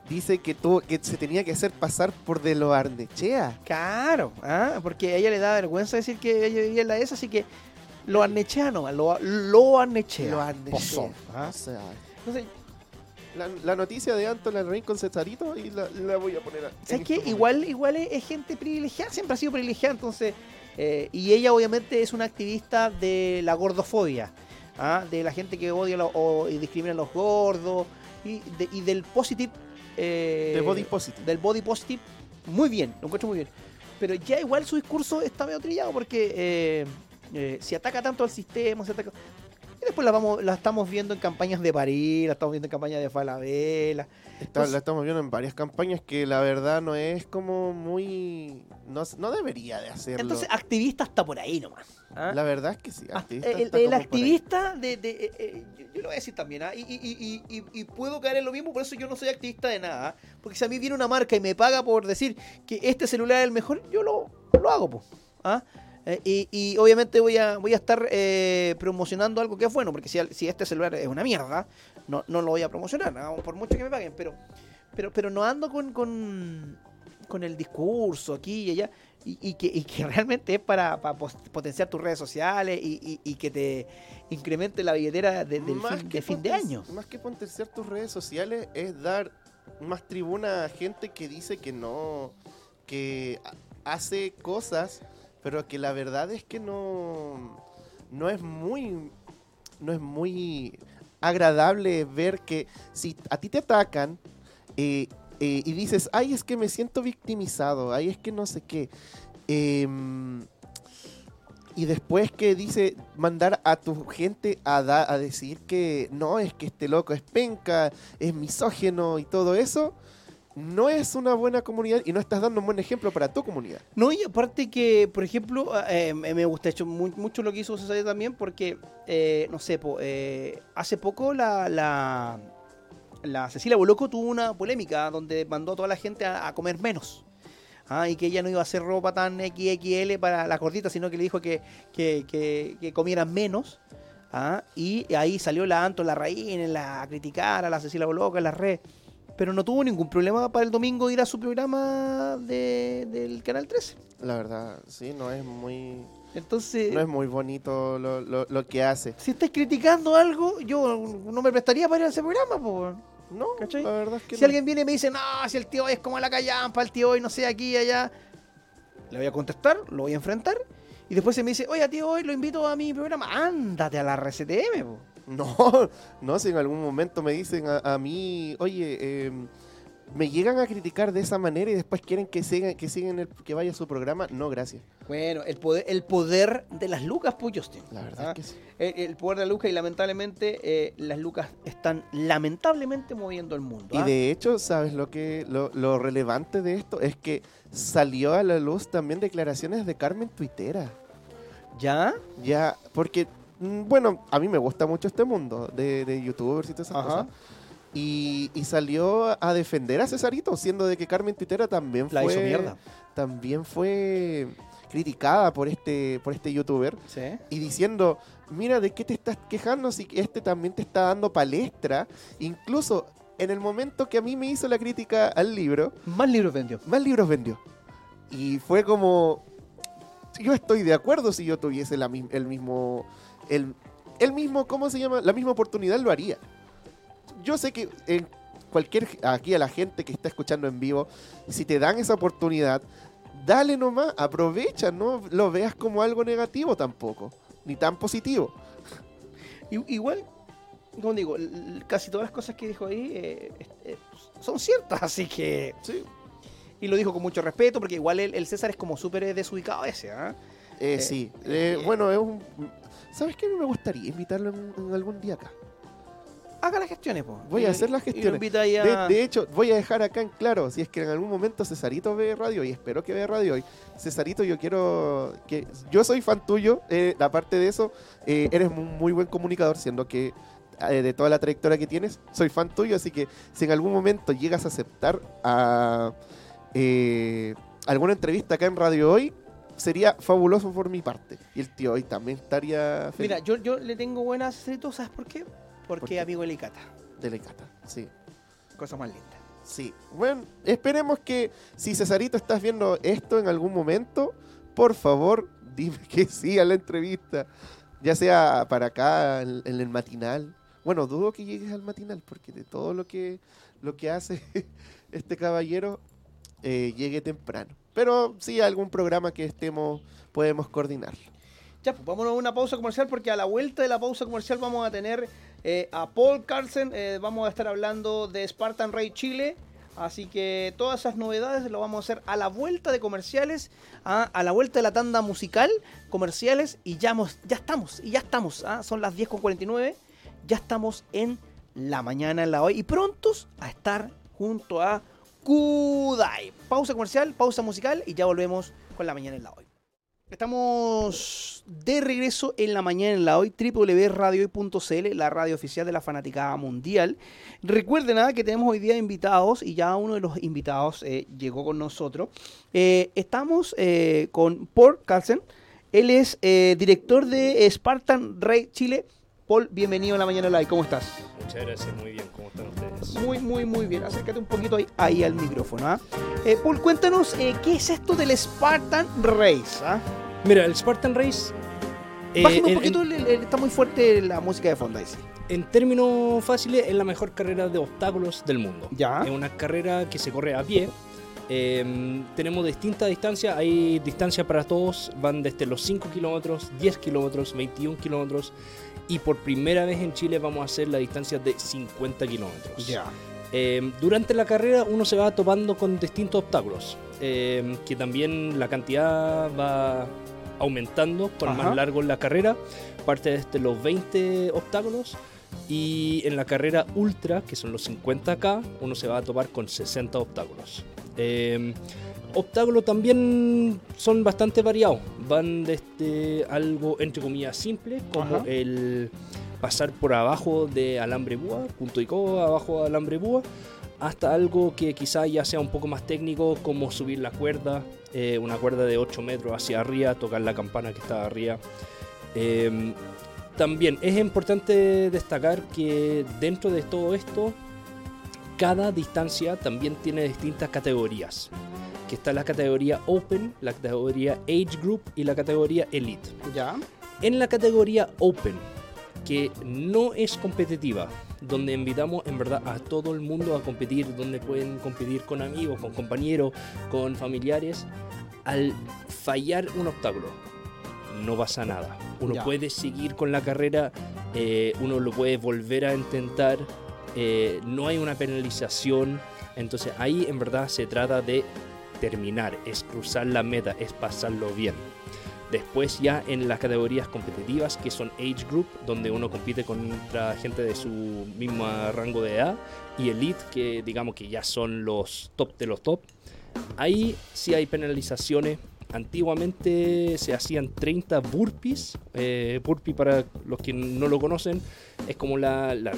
dice que, tuvo, que se tenía que hacer pasar por de lo Arnechea. Claro, ¿ah? porque a ella le da vergüenza decir que ella vivía en la dehesa, así que lo arnechea nomás, lo, lo arnechea. Lo Arnechea. Pozón, ¿ah? O sea, la, la noticia de Anton Larraín con Cesarito y la, la voy a poner. a- ¿sabes qué? este Igual, igual es, es gente privilegiada, siempre ha sido privilegiada, entonces... eh, y ella obviamente es una activista de la gordofobia, ¿ah? de la gente que odia lo- o, y discrimina a los gordos, y, de- y del positive... eh, body positive. del body positive, muy bien, lo encuentro muy bien. Pero ya igual su discurso está medio trillado porque eh, eh, si ataca tanto al sistema, se ataca... Y después la, vamos, la estamos viendo en campañas de París, la estamos viendo en campañas de Falabella. Está- Entonces- la estamos viendo en varias campañas que la verdad no es como muy. No, no debería de hacerlo. Entonces, activista está por ahí nomás. ¿ah? la verdad es que sí. Ah, activista el, está el como por ahí. activista de, de- eh, eh, yo, yo lo voy a decir también, ¿ah? y, y- y- y- y- y puedo caer en lo mismo, por eso yo no soy activista de nada, ¿ah? porque si a mí viene una marca y me paga por decir que este celular es el mejor, yo lo, lo hago, ¿ah? Eh, y, y obviamente voy a, voy a estar eh, promocionando algo que es bueno, porque si, si este celular es una mierda, no, no lo voy a promocionar, por mucho que me paguen, pero, pero, pero no ando con, con, con el discurso aquí y allá, y, y que, y que realmente es para, para potenciar tus redes sociales y, y- que te incremente la billetera de, del Más fin, que de fin de año. Más que potenciar tus redes sociales es dar más tribuna a gente que dice que no, que ha- hace cosas, pero que la verdad es que no, no es muy, no es muy agradable ver que si a ti te atacan eh, eh, y dices, ay, es que me siento victimizado, ay, es que no sé qué. em, y después que dice mandar a tu gente a, da- a decir que no, es que este loco es penca, es misógeno y todo eso, no es una buena comunidad y no estás dando un buen ejemplo para tu comunidad. No, y aparte que, por ejemplo, eh, me gusta mucho lo que hizo César también, porque, eh, no sé, eh, hace poco la, la, la Cecilia Boloco tuvo una polémica donde mandó a toda la gente a, comer menos. Ah, y que ella no iba a hacer ropa tan XXL para la gordita, sino que le dijo que, que, comieran menos. Ah, y ahí salió la Anto, la Raín, la a criticar a la Cecilia Boloco en la red. Pero no tuvo ningún problema para el domingo ir a su programa de- del Canal 13. La verdad, sí, no es muy, Entonces, no es muy bonito lo, lo- lo que hace. si estáis criticando algo, yo no me prestaría para ir a ese programa. po. No, ¿Cachai? la verdad es que Si no. alguien viene y me dice, no, si el tío es como la callampa, el tío hoy no sé, aquí y allá, le voy a contestar, lo voy a enfrentar. Y después se me dice, oye, tío, hoy lo invito a mi programa. Ándate a la RCTM. po. No, no, si en algún momento me dicen a, a mí, oye, eh, me llegan a criticar de esa manera y después quieren que sigan, que sigan el, que vaya a su programa, no, gracias. Bueno, el poder, el poder de las lucas, pues, Justin. La verdad Ah, es que sí. El, el poder de las lucas y lamentablemente eh, las lucas están lamentablemente moviendo el mundo. Y ¿ah? de hecho, ¿sabes lo que lo, lo relevante de esto? Es que salió a la luz también declaraciones de Carmen Tuitera. ¿Ya? Ya, porque, bueno, a mí me gusta mucho este mundo de, de youtubers y todas esas Ajá. cosas. Y, y salió a defender a Cesarito, siendo de que Carmen Tuitera también La fue, hizo mierda. también fue criticada por este, por este youtuber Sí. y diciendo, mira, ¿de qué te estás quejando si este también te está dando palestra? Incluso en el momento que a mí me hizo la crítica al libro, Más libros vendió. más libros vendió. Y fue como, yo estoy de acuerdo si yo tuviese la, el mismo, el, el mismo, ¿cómo se llama? La misma oportunidad lo haría. Yo sé que en cualquier, aquí a la gente que está escuchando en vivo, si te dan esa oportunidad, dale nomás, aprovecha, no lo veas como algo negativo tampoco, ni tan positivo. Igual, como digo, casi todas las cosas que dijo ahí eh, eh, son ciertas, así que... Sí. Y lo dijo con mucho respeto, porque igual el, el César es como súper eh, desubicado ese, ¿ah? Eh, Eh, sí, eh, Eh, bueno, es un... ¿Sabes qué? Me gustaría invitarlo en- en algún día acá. Haga las gestiones, pues. Voy a hacer las gestiones. invita ahí a... De, de hecho, voy a dejar acá en claro, si es que en algún momento Cesarito ve radio, y espero que vea radio hoy, Cesarito, yo quiero que... Yo soy fan tuyo, eh, aparte de eso, eh, eres un muy buen comunicador, siendo que eh, de toda la trayectoria que tienes, soy fan tuyo, así que si en algún momento llegas a aceptar a eh, alguna entrevista acá en Radio Hoy, sería fabuloso por mi parte. Y el tío hoy también estaría feliz. Mira, yo, yo le tengo buenas Cesarito, ¿sabes por qué? Porque ¿Por qué? amigo de Licata. Delicata, sí. Cosa más linda. Sí, bueno, esperemos que si Cesarito estás viendo esto en algún momento, por favor, dime que sí a la entrevista, ya sea para acá, en, en el matinal. Bueno, dudo que llegues al matinal, porque de todo lo que, lo que hace este caballero, eh, llegue temprano. Pero sí, algún programa que estemos, podemos coordinar. Ya, pues vámonos a una pausa comercial porque a la vuelta de la pausa comercial vamos a tener eh, a Paul Carlsen, eh, vamos a estar hablando de Spartan Ray Chile, así que todas esas novedades lo vamos a hacer a la vuelta de comerciales, a, a la vuelta de la tanda musical, comerciales y ya, hemos- ya estamos, y ya estamos, ah, son las 10.49, ya estamos en la mañana en la hoy y prontos a estar junto a Kudai. Pausa comercial, pausa musical y ya volvemos con la mañana en la hoy. Estamos de regreso en la mañana en la hoy, www.radiohoy.cl, la radio oficial de la fanaticada mundial. Recuerden nada que tenemos hoy día invitados y ya uno de los invitados eh, llegó con nosotros. Eh, estamos eh, con Paul Carlsen, él es director de Spartan Ray Chile. Paul, bienvenido a la mañana en la hoy, ¿cómo estás? Muchas gracias, muy bien, ¿cómo están ustedes? Muy, muy, muy bien. Acércate un poquito ahí, ahí al micrófono. ¿ah? Eh, Paul, cuéntanos eh, qué es esto del Spartan Race. ¿ah? Mira, el Spartan Race. eh, Bájame un poquito, en, el- el- está muy fuerte la música de fondo sí. en términos fáciles, es la mejor carrera de obstáculos del mundo. Ya. Es una carrera que se corre a pie. Eh, tenemos distintas distancias, hay distancias para todos, van desde los 5 kilómetros, 10 kilómetros, 21 kilómetros y por primera vez en Chile vamos a hacer la distancia de 50 kilómetros. Eh, durante la carrera uno se va topando con distintos obstáculos, eh, que también la cantidad va aumentando Ajá. más largo la carrera, parte desde los 20 obstáculos y en la carrera ultra, que son los 50k, uno se va a topar con 60 obstáculos. Eh, obstáculos también son bastante variados, van desde algo entre comillas simple, como Ajá. el pasar por abajo de alambre búa, punto y codo abajo de alambre búa, hasta algo que quizá ya sea un poco más técnico, como subir la cuerda, eh, una cuerda de 8 metros hacia arriba, tocar la campana que está arriba. Eh, también es importante destacar que dentro de todo esto, cada distancia también tiene distintas categorías. Que está la categoría Open, la categoría Age Group y la categoría Elite. Ya. En la categoría Open, que no es competitiva, donde invitamos en verdad a todo el mundo a competir, donde pueden competir con amigos, con compañeros, con familiares, al fallar un obstáculo, no pasa nada. Uno Ya. puede seguir con la carrera, eh, uno lo puede volver a intentar, eh, no hay una penalización, entonces ahí en verdad se trata de terminar, es cruzar la meta, es pasarlo bien. Después ya en las categorías competitivas que son Age Group, donde uno compite contra gente de su mismo rango de edad, y Elite, que digamos que ya son los top de los top. Ahí sí hay penalizaciones Antiguamente se hacían 30 burpees. Eh, burpee, para los que no lo conocen, es como la, la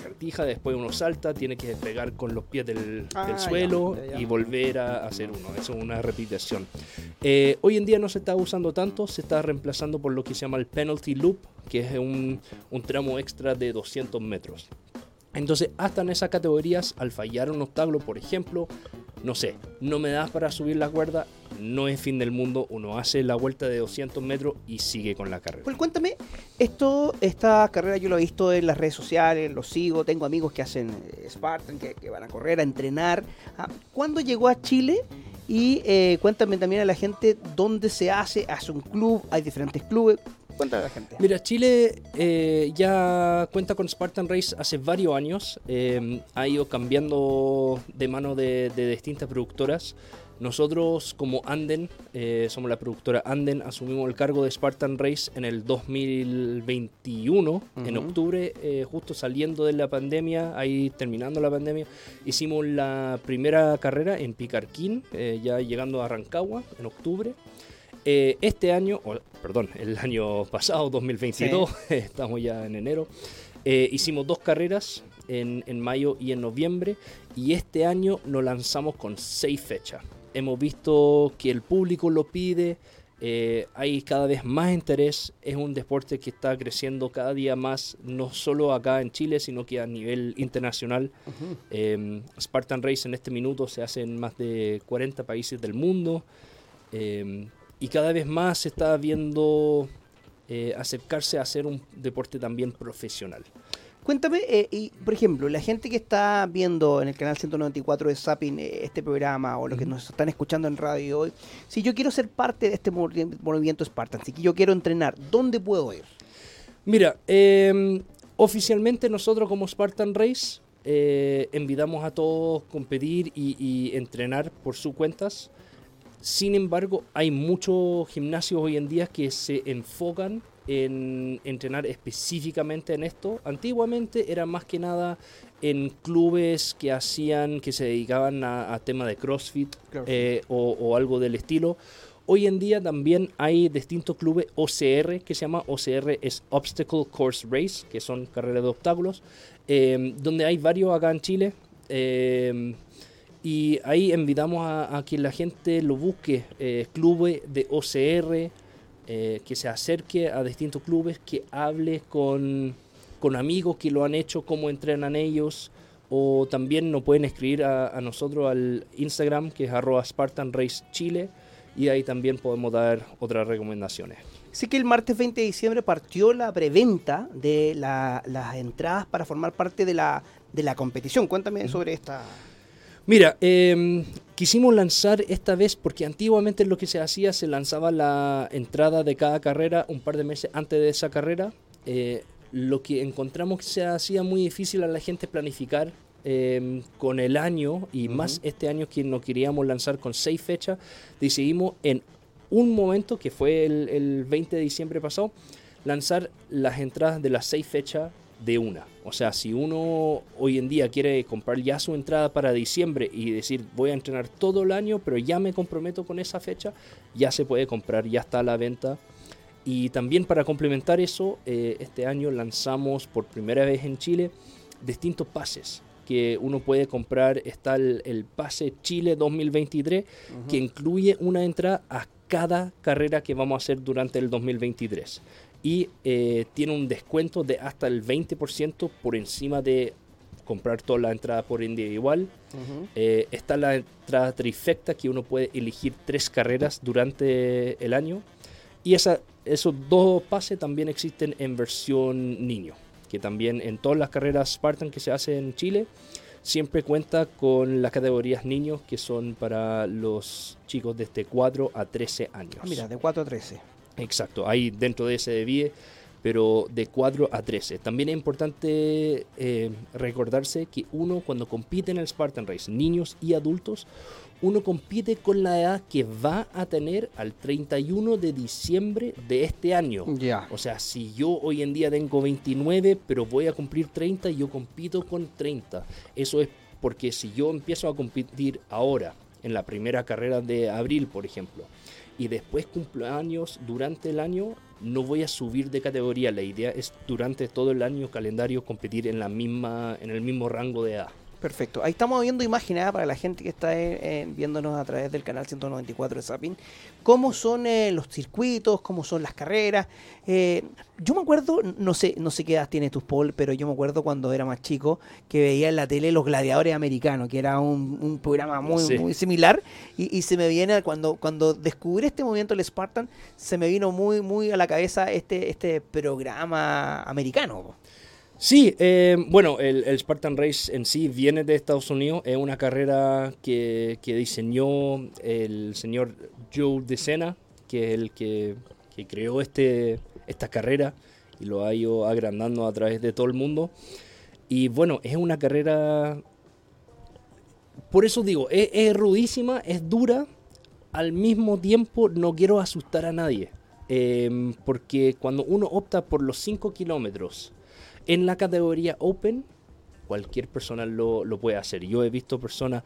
después uno salta, tiene que pegar con los pies del, Ah, suelo ya, ya, ya. y volver a hacer uno. Eso es una repetición. Eh, hoy en día no se está usando tanto, se está reemplazando por lo que se llama el penalty loop, que es un, un tramo extra de 200 metros. Entonces, hasta en esas categorías, al fallar un obstáculo, por ejemplo, no sé, no me das para subir la cuerda, no es fin del mundo, uno hace la vuelta de 200 metros y sigue con la carrera. Pues cuéntame, esto, esta carrera yo lo he visto en las redes sociales, lo sigo, tengo amigos que hacen eh, Spartan, que, van a correr, a entrenar. Ah, ¿Cuándo llegó a Chile? Y eh, cuéntame también a la gente dónde se hace, hace un club, hay diferentes clubes. Cuéntame a la gente. Mira, Chile eh, ya cuenta con Spartan Race hace varios años. eh, ha ido cambiando de mano de, de distintas productoras. Nosotros como Anden, eh, somos la productora Anden, asumimos el cargo de Spartan Race en el 2021, en Ujú. octubre, eh, justo saliendo de la pandemia, ahí terminando la pandemia, hicimos la primera carrera en Picarquín, eh, ya llegando a Rancagua en octubre. Eh, este año, o, perdón, el año pasado, 2022, estamos ya en enero, eh, hicimos dos carreras en, en mayo y en noviembre y este año nos lanzamos con seis fechas. Hemos visto que el público lo pide, eh, hay cada vez más interés, es un deporte que está creciendo cada día más, no solo acá en Chile, sino que a nivel internacional. Ujú. Eh, Spartan Race en este minuto se hace en más de 40 países del mundo eh, y cada vez más se está viendo eh, acercarse a hacer un deporte también profesional. Cuéntame, eh, y por ejemplo, la gente que está viendo en el canal 194 de Zapping eh, este programa o los que nos están escuchando en radio hoy, si yo quiero ser parte de este movi- movimiento Spartan, si yo quiero entrenar, ¿dónde puedo ir? Mira, eh, oficialmente nosotros como Spartan Race invitamos a todos a competir y, y entrenar por sus cuentas. Sin embargo, hay muchos gimnasios hoy en día que se enfocan en entrenar específicamente en esto. Antiguamente era más que nada en clubes que hacían, que se dedicaban a, a tema de CrossFit eh, o, o algo del estilo. Hoy en día también hay distintos clubes OCR, que se llama OCR es Obstacle Course Race, que son carreras de obstáculos, eh, donde hay varios acá en Chile. eh, y ahí invitamos a, a que la gente lo busque, eh, clubes de OCR, eh, que se acerque a distintos clubes, que hable con, con amigos que lo han hecho, cómo entrenan ellos, o también nos pueden escribir a, a nosotros al Instagram, que es arroba Spartan Race Chile, y ahí también podemos dar otras recomendaciones. Sé que el martes 20 de diciembre partió la preventa de la- las entradas para formar parte de la, de la competición. Cuéntame sobre esta... Mira, eh, quisimos lanzar esta vez porque antiguamente lo que se hacía se lanzaba la entrada de cada carrera un par de meses antes de esa carrera. Eh, lo que encontramos que se hacía muy difícil a la gente planificar eh, con el año y más este año que no queríamos lanzar con seis fechas, decidimos en un momento que fue el, el 20 de diciembre pasado lanzar las entradas de las seis fechas de una. O sea, si uno hoy en día quiere comprar ya su entrada para diciembre y decir voy a entrenar todo el año, pero ya me comprometo con esa fecha, ya se puede comprar, ya está a la venta. Y también para complementar eso, eh, este año lanzamos por primera vez en Chile distintos pases que uno puede comprar. Está el, el pase Chile 2023, que incluye una entrada a cada carrera que vamos a hacer durante el 2023 y eh, tiene un descuento de hasta el 20% por encima de comprar toda la entrada por individual. Eh, está la entrada trifecta que uno puede elegir tres carreras durante el año. Y esa, esos dos pases también existen en versión niño, que también en todas las carreras Spartan que se hacen en Chile siempre cuenta con las categorías niños que son para los chicos desde 4 a 13 años. Ah, mira, de 4 a 13. Exacto, ahí dentro de ese divide pero de 4 a 13. También es importante eh, recordarse que uno cuando compite en el Spartan Race, niños y adultos, uno compite con la edad que va a tener al 31 de diciembre de este año. Ya. O sea, si yo hoy en día tengo 29, pero voy a cumplir 30, yo compito con 30. Eso es porque si yo empiezo a competir ahora, en la primera carrera de abril, por ejemplo, y después cumplo años durante el año, no voy a subir de categoría. La idea es durante todo el año calendario competir en la misma, en el mismo rango de edad. Perfecto. Ahí estamos viendo imágenes ¿ah? para la gente que está eh, eh, viéndonos a través del canal 194 de Sapin. Cómo son eh, los circuitos, cómo son las carreras. Eh, yo me acuerdo, no sé, no sé qué edad tienes tus Paul, pero yo me acuerdo cuando era más chico que veía en la tele Los Gladiadores Americanos, que era un, un programa muy, Sí. muy similar. Y, y se me viene, cuando, cuando descubrí este movimiento del Spartan, se me vino muy, muy a la cabeza este, este programa americano. Sí, eh, bueno, el, Spartan Race en sí viene de Estados Unidos. Es una carrera que, que diseñó el señor Joe DeSena, que es el que, que creó este, esta carrera y lo ha ido agrandando a través de todo el mundo. Y bueno, es una carrera... Por eso digo, es, es rudísima, es dura. Al mismo tiempo no quiero asustar a nadie. eh, porque cuando uno opta por los 5 kilómetros en la categoría Open, cualquier persona lo, lo puede hacer. Yo he visto personas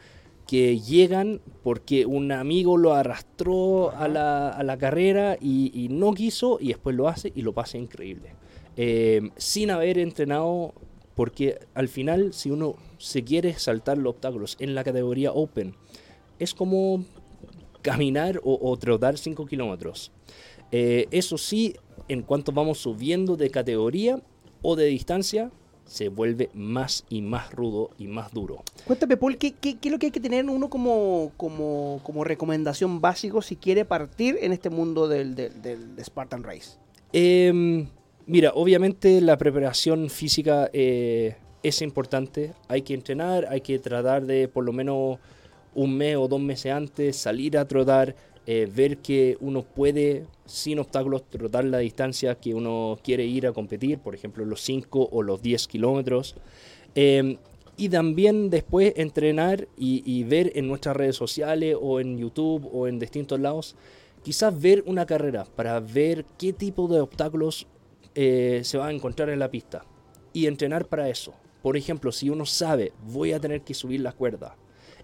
que llegan porque un amigo lo arrastró a la, a la carrera y, y no quiso y después lo hace y lo pasa increíble. Eh, sin haber entrenado, porque al final si uno se quiere saltar los obstáculos en la categoría Open, es como caminar o, o trotar 5 kilómetros. Eh, eso sí, en cuanto vamos subiendo de categoría o de distancia, se vuelve más y más rudo y más duro. Cuéntame, Paul, ¿qué, qué, qué es lo que hay que tener uno como, como, como recomendación básico si quiere partir en este mundo del, del, del- de Spartan Race? Em, mira, obviamente la preparación física eh, es importante. Hay que entrenar, hay que tratar de por lo menos un mes o dos meses antes salir a trotar, eh, ver que uno puede sin obstáculos trotar la distancia que uno quiere ir a competir, por ejemplo los 5 o los 10 kilómetros. Em, y también después entrenar y, ver en nuestras redes sociales o en YouTube o en distintos lados, quizás ver una carrera para ver qué tipo de obstáculos eh, se va a encontrar en la pista y entrenar para eso. Por ejemplo, si uno sabe, voy a tener que subir la cuerda,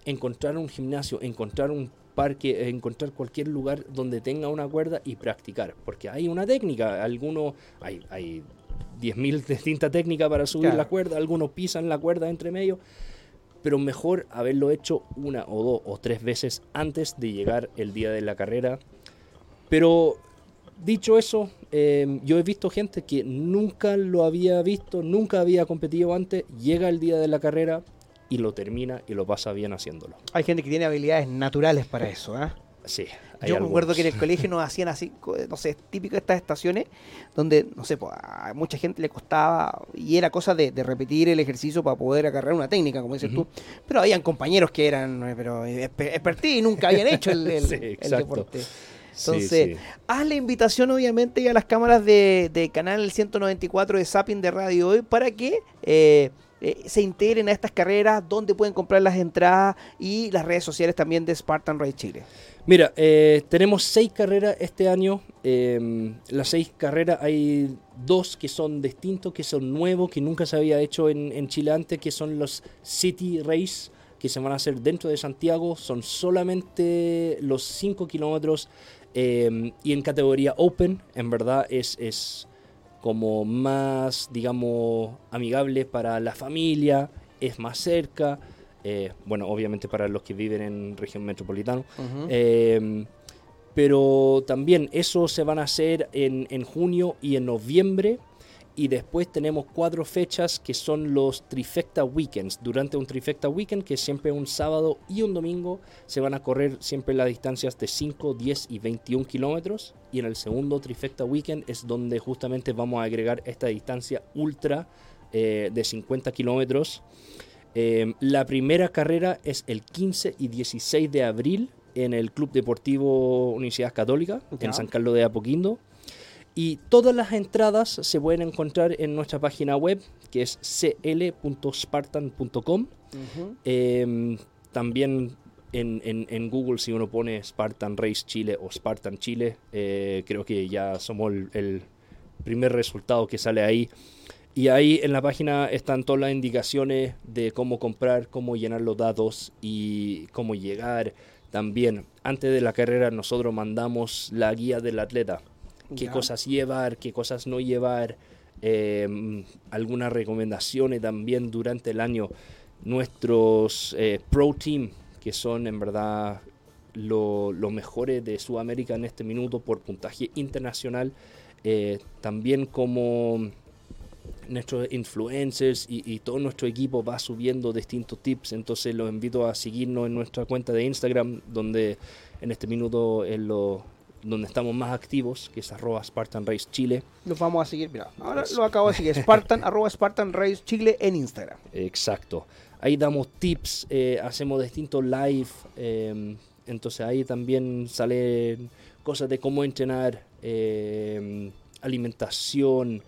encontrar un gimnasio, encontrar un parque, eh, encontrar cualquier lugar donde tenga una cuerda y practicar, porque hay una técnica, algunos, hay, hay 10.000 distintas técnicas para subir Claro. la cuerda, algunos pisan la cuerda entre medio, pero mejor haberlo hecho una o dos o tres veces antes de llegar el día de la carrera. Pero dicho eso, eh, yo he visto gente que nunca lo había visto, nunca había competido antes, llega el día de la carrera y lo termina y lo pasa bien haciéndolo. Hay gente que tiene habilidades naturales para eso, ¿ah? Sí, hay Yo me acuerdo algunos. que en el colegio nos hacían así, no sé, típico de estas estaciones, donde, no sé, pues, a mucha gente le costaba, y era cosa de, de repetir el ejercicio para poder agarrar una técnica, como dices tú. Pero habían compañeros que eran, eh, pero exper- expertise y nunca habían hecho el, el- Sí, el deporte. Entonces, sí. haz la invitación, obviamente, y a las cámaras de, de Canal 194 de Zapping de Radio Hoy para que eh, eh, se integren a estas carreras, donde pueden comprar las entradas y las redes sociales también de Spartan Race Chile. Mira, eh, tenemos seis carreras este año. eh, las seis carreras hay dos que son distintos, que son nuevos, que nunca se había hecho en, Chile antes, que son los City Race, que se van a hacer dentro de Santiago. Son solamente los 5 kilómetros eh, y en categoría Open, en verdad es como más, digamos, amigable para la familia, es más cerca. eh, bueno, obviamente para los que viven en región metropolitana. Eh, pero también eso se van a hacer en, en junio y en noviembre. Y después tenemos cuatro fechas que son los Trifecta Weekends. Durante un Trifecta Weekend, que es siempre un sábado y un domingo, se van a correr siempre las distancias de 5, 10 y 21 kilómetros. Y en el segundo Trifecta Weekend es donde justamente vamos a agregar esta distancia ultra eh, de 50 kilómetros. Eh, la primera carrera es el 15 y 16 de abril en el Club Deportivo Universidad Católica, en San Carlos de Apoquindo. Y todas las entradas se pueden encontrar en nuestra página web, que es cl.spartan.com. Em, también en, en- en Google, si uno pone Spartan Race Chile o Spartan Chile, eh, creo que ya somos el, el primer resultado que sale ahí. Y ahí en la página están todas las indicaciones de cómo comprar, cómo llenar los datos y cómo llegar. También, antes de la carrera, nosotros mandamos la guía del atleta. Qué cosas llevar, qué cosas no llevar. eh, algunas recomendaciones también durante el año. Nuestros eh, Pro Team, que son en verdad lo- los mejores de Sudamérica en este minuto por puntaje internacional. eh, también como nuestros influencers y, y todo nuestro equipo va subiendo distintos tips. Entonces los invito a seguirnos en nuestra cuenta de Instagram, donde en este minuto es lo, donde estamos más activos, que es arroba Spartan Race Chile. Los vamos a seguir, mira. Ahora Eso. lo acabo de seguir. Spartan, arroba Spartan Race Chile en Instagram. Exacto. Ahí damos tips, eh, hacemos distintos live. eh, entonces ahí también salen cosas de cómo entrenar, eh, alimentación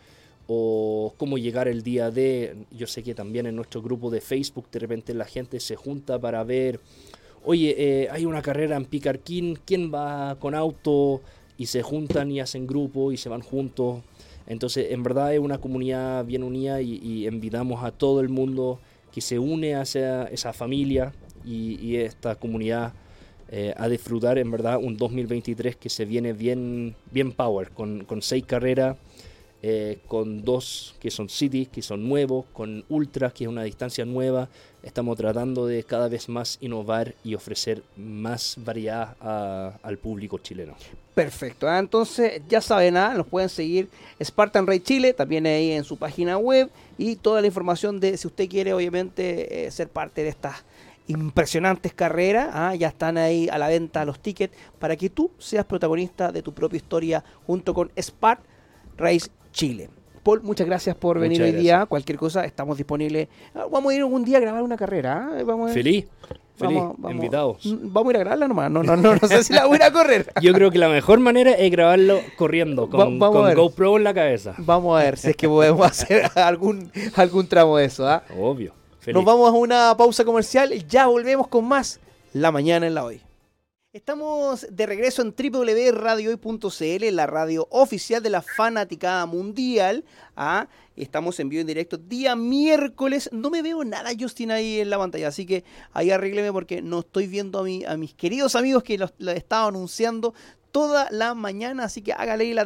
o cómo llegar el día de. Yo sé que también en nuestro grupo de Facebook de repente la gente se junta para ver, oye, eh, hay una carrera en Picarquín, ¿quién va con auto? Y se juntan y hacen grupo y se van juntos. Entonces, en verdad es una comunidad bien unida y, invitamos a todo el mundo que se une a esa, familia y, y esta comunidad eh, a disfrutar en verdad un 2023 que se viene bien, bien power, con seis carreras, eh, con dos que son cities, que son nuevos, con ultras, que es una distancia nueva. Estamos tratando de cada vez más innovar y ofrecer más variedad al público chileno. Perfecto. ah, Entonces, ya saben, ah, los pueden seguir Spartan Race Chile, también ahí en su página web y toda la información de si usted quiere, obviamente, eh, ser parte de estas impresionantes carreras. ah, ya están ahí a la venta los tickets para que tú seas protagonista de tu propia historia junto con Spark Race Chile. Paul, muchas gracias por venir hoy día. Cualquier cosa, estamos disponibles. Ah, Vamos a ir algún día a grabar una carrera. ah, Vamos a Feliz, feliz, vamos- vamos- invitados. Mm, Vamos a ir a grabarla nomás. No, no, no, no sé si la voy a ir a correr. Yo creo que la mejor manera es grabarlo corriendo, con, Va- con. GoPro en la cabeza. Vamos a ver si es que podemos hacer algún, algún tramo de eso. ¿ah? Obvio. Feliz. Nos vamos a una pausa comercial ya volvemos con más La Mañana en la Hoy. Estamos de regreso en www.radiohoy.cl, la radio oficial de la fanaticada mundial. ¿ah? Estamos en vivo en directo día miércoles. No me veo nada, Justin, ahí en la pantalla, así que ahí arrégleme porque no estoy viendo a, mi- a mis queridos amigos que los, lo he estado anunciando toda la mañana, así que hágale la,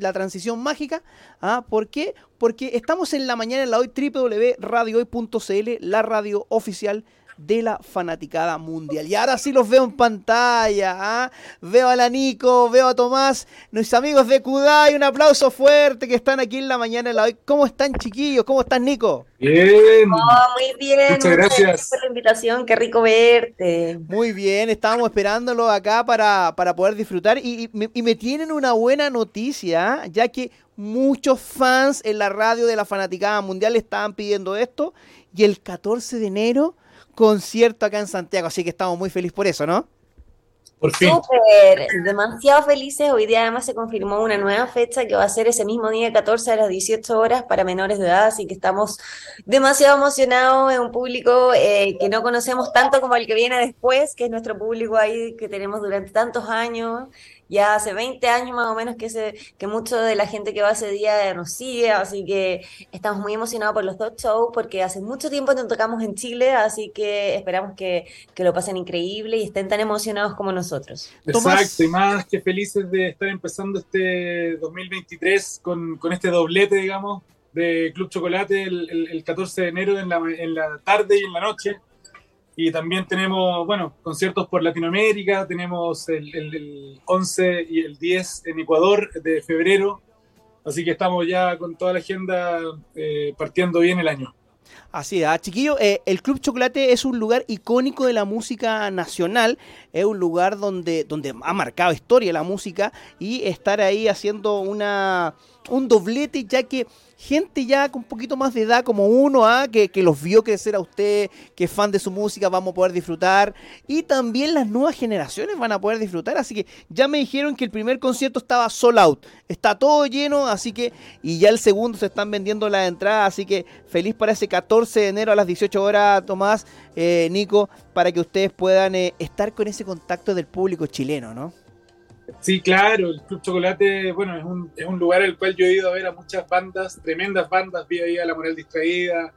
la transición mágica. ¿ah? ¿Por qué? Porque estamos en la mañana en la hoy, www.radiohoy.cl, la radio oficial de la fanaticada mundial. Y ahora sí los veo en pantalla. ¿ah? Veo a la Nico, veo a Tomás, nuestros amigos de Kudai. Un aplauso fuerte que están aquí en la mañana en la hoy. ¿Cómo están, chiquillos? ¿Cómo estás, Nico? Bien. Oh, muy bien, Muchas gracias. por la invitación, qué rico verte. Muy bien, estábamos esperándolo acá para, para poder disfrutar y, y me tienen una buena noticia, ¿ah? ya que muchos fans en la radio de la Fanaticada Mundial estaban pidiendo esto y el 14 de enero concierto acá en Santiago, así que estamos muy felices por eso, ¿no? Por fin. Súper, demasiado felices. Hoy día además se confirmó una nueva fecha que va a ser ese mismo día 14 a las 18 horas para menores de edad, así que estamos demasiado emocionados. Es un público eh, que no conocemos tanto como el que viene después, que es nuestro público ahí que tenemos durante tantos años. Ya hace 20 años más o menos que, se, que mucho de la gente que va ese día nos sigue, así que estamos muy emocionados por los dos shows porque hace mucho tiempo no tocamos en Chile, así que esperamos que, que lo pasen increíble y estén tan emocionados como nosotros. Tomás. Exacto, y más que felices de estar empezando este 2023 con, con este doblete, digamos, de Club Chocolate el, el- el 14 de enero en la, en la tarde y en la noche. Y también tenemos, bueno, conciertos por Latinoamérica, tenemos el, el- el 11 y el 10 en Ecuador de febrero. Así que estamos ya con toda la agenda eh, partiendo bien el año. Así es, ah, chiquillo, eh, el Club Chocolate es un lugar icónico de la música nacional, es un lugar donde, donde ha marcado historia la música y estar ahí haciendo una, un doblete, ya que gente ya con un poquito más de edad como uno, ¿ah? que, que los vio crecer a usted, que es fan de su música, vamos a poder disfrutar. Y también las nuevas generaciones van a poder disfrutar. Así que ya me dijeron que el primer concierto estaba sold out. Está todo lleno, así que... Y ya el segundo se están vendiendo las entradas. Así que feliz para ese 14 de enero a las 18 horas, Tomás, eh, Nico, para que ustedes puedan eh, estar con ese contacto del público chileno, ¿no? Sí, claro, el Club Chocolate, bueno, es un, es un lugar al cual yo he ido a ver a muchas bandas, tremendas bandas, vi ahí a La Moral Distraída,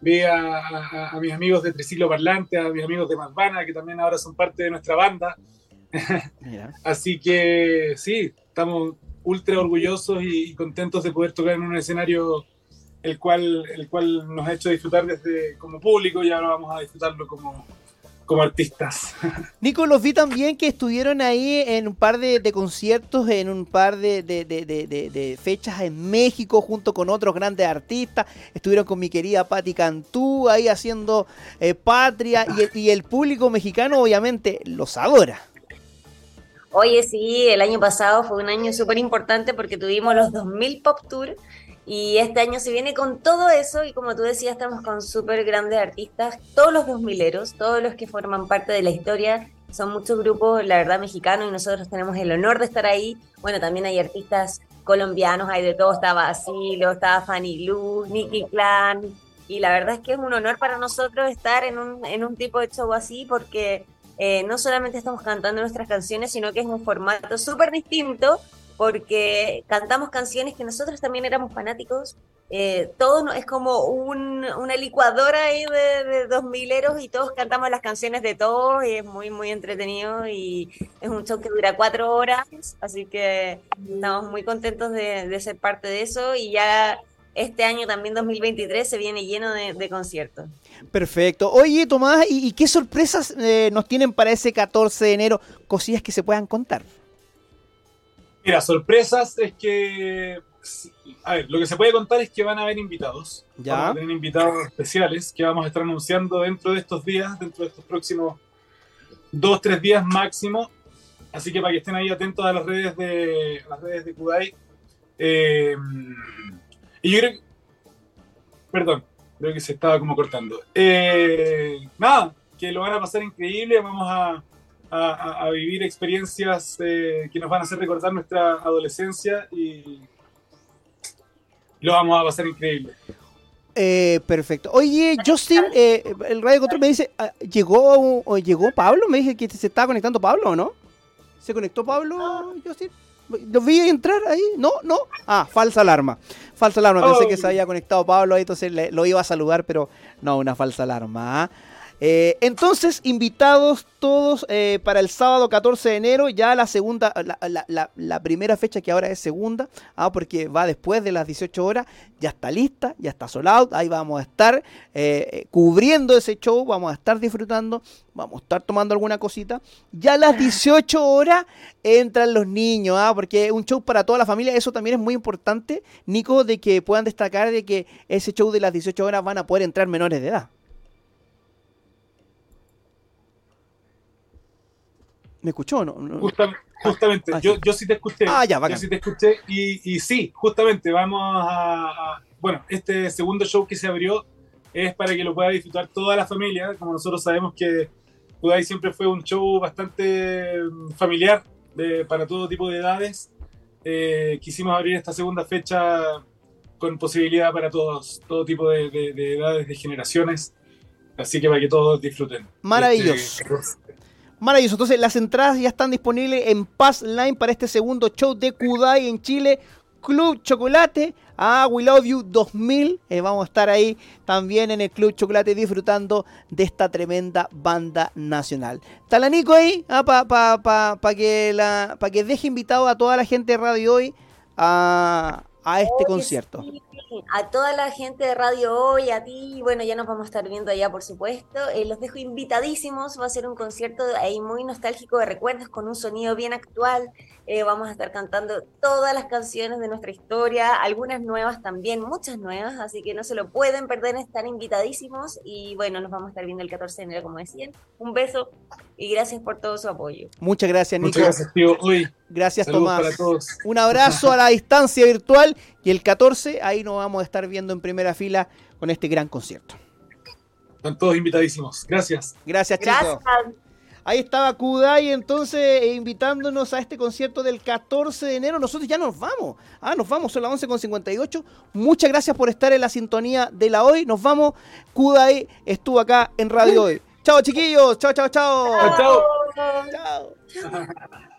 vi a, a, mis amigos de Triciclo Parlante, a mis amigos de Malvana, que también ahora son parte de nuestra banda. Así que sí, estamos ultra orgullosos y, y, contentos de poder tocar en un escenario el cual, el cual nos ha hecho disfrutar desde como público. Y ahora vamos a disfrutarlo como, como artistas. Nico, los vi también que estuvieron ahí en un par de, conciertos, en un par de, fechas en México junto con otros grandes artistas. Estuvieron con mi querida Patti Cantú ahí haciendo eh, patria y, y el público mexicano obviamente los adora. Oye, sí, el año pasado fue un año súper importante porque tuvimos los 2000 Pop Tour y este año se viene con todo eso y como tú decías, estamos con súper grandes artistas, todos los dos mileros, todos los que forman parte de la historia, son muchos grupos, la verdad, mexicanos y nosotros tenemos el honor de estar ahí. Bueno, también hay artistas colombianos, hay de todo, estaba Asilo, estaba Fanny Luz, Nicky Clan, y la verdad es que es un honor para nosotros estar en un, en un tipo de show así porque eh, no solamente estamos cantando nuestras canciones, sino que es un formato súper distinto porque cantamos canciones que nosotros también éramos fanáticos. Eh, todo es como una licuadora ahí de, de dos mileros y todos cantamos las canciones de todos y es muy, muy entretenido y es un show que dura cuatro horas, así que estamos muy contentos de, ser parte de eso y ya este año también 2023 se viene lleno de, conciertos. Perfecto. Oye, Tomás, ¿y, qué sorpresas eh, nos tienen para ese 14 de enero? Cosillas que se puedan contar. Mira, sorpresas es que. A ver, lo que se puede contar es que van a haber invitados. Ya. Van a tener invitados especiales que vamos a estar anunciando dentro de estos días, dentro de estos próximos dos, tres días máximo. Así que para que estén ahí atentos a las redes de las redes de Kudai. Eh, y yo creo que. Perdón, creo que se estaba como cortando. Eh, nada, que lo van a pasar increíble. Vamos a a, vivir experiencias eh, que nos van a hacer recordar nuestra adolescencia y lo vamos a pasar increíble. Eh, perfecto. Oye, Justin, eh, el radio control me dice, ah, ¿llegó, ¿llegó Pablo? Me dije que se estaba conectando Pablo, ¿o no? ¿Se conectó Pablo, Justin? ¿Lo vi entrar ahí? ¿No? ¿No? Ah, falsa alarma. Falsa alarma. Pensé que se había conectado Pablo ahí, entonces lo iba a saludar, pero no, una falsa alarma. ¿ah? Eh, entonces, invitados todos eh, para el sábado 14 de enero, ya la segunda, la, primera fecha que ahora es segunda, ah, porque va después de las 18 horas, ya está lista, ya está sold out, ahí vamos a estar eh, cubriendo ese show, vamos a estar disfrutando, vamos a estar tomando alguna cosita. Ya a las 18 horas entran los niños, ah, porque es un show para toda la familia, eso también es muy importante, Nico, de que puedan destacar de que ese show de las 18 horas van a poder entrar menores de edad. ¿Me escuchó no? justamente, ah, yo, yo sí te escuché. Ah, ya, Yo sí te escuché y, y sí, justamente vamos a, Bueno, este segundo show que se abrió es para que lo pueda disfrutar toda la familia. Como nosotros sabemos que Kudai siempre fue un show bastante mm, familiar de, para todo tipo de edades. Eh, quisimos abrir esta segunda fecha con posibilidad para todos, todo tipo de, de edades, de generaciones. Así que para que todos disfruten. Maravilloso. Maravilloso. Entonces, las entradas ya están disponibles en Pass Line para este segundo show de Kudai en Chile. Club Chocolate a We Love You 2000. Eh, vamos a estar ahí también en el Club Chocolate disfrutando de esta tremenda banda nacional. Talanico ahí ah, para que, la, que deje invitado a toda la gente de Radio Hoy a, este concierto a toda la gente de Radio Hoy, a ti, bueno, ya nos vamos a estar viendo allá, por supuesto. Eh, los dejo invitadísimos, va a ser un concierto ahí muy nostálgico de recuerdos, con un sonido bien actual. Eh, vamos a estar cantando todas las canciones de nuestra historia, algunas nuevas también, muchas nuevas, así que no se lo pueden perder, están invitadísimos. Y bueno, nos vamos a estar viendo el 14 de enero, como decían. Un beso y gracias por todo su apoyo. Muchas gracias, Nico. Muchas gracias, tío. Gracias, Tomás. para todos. Un abrazo a la distancia virtual y el 14 ahí nos vamos a estar viendo en primera fila con este gran concierto. Están todos invitadísimos. Gracias. Gracias, chicos. Gracias. Ahí estaba Kudai entonces eh, invitándonos a este concierto del 14 de enero. Nosotros ya nos vamos. Ah, nos vamos, son las 11.58. Muchas gracias por estar en la sintonía de la hoy. Nos vamos. Kudai estuvo acá en Radio Hoy. Chao, chiquillos. Chao, chao, chao. Chao, chao. Chao.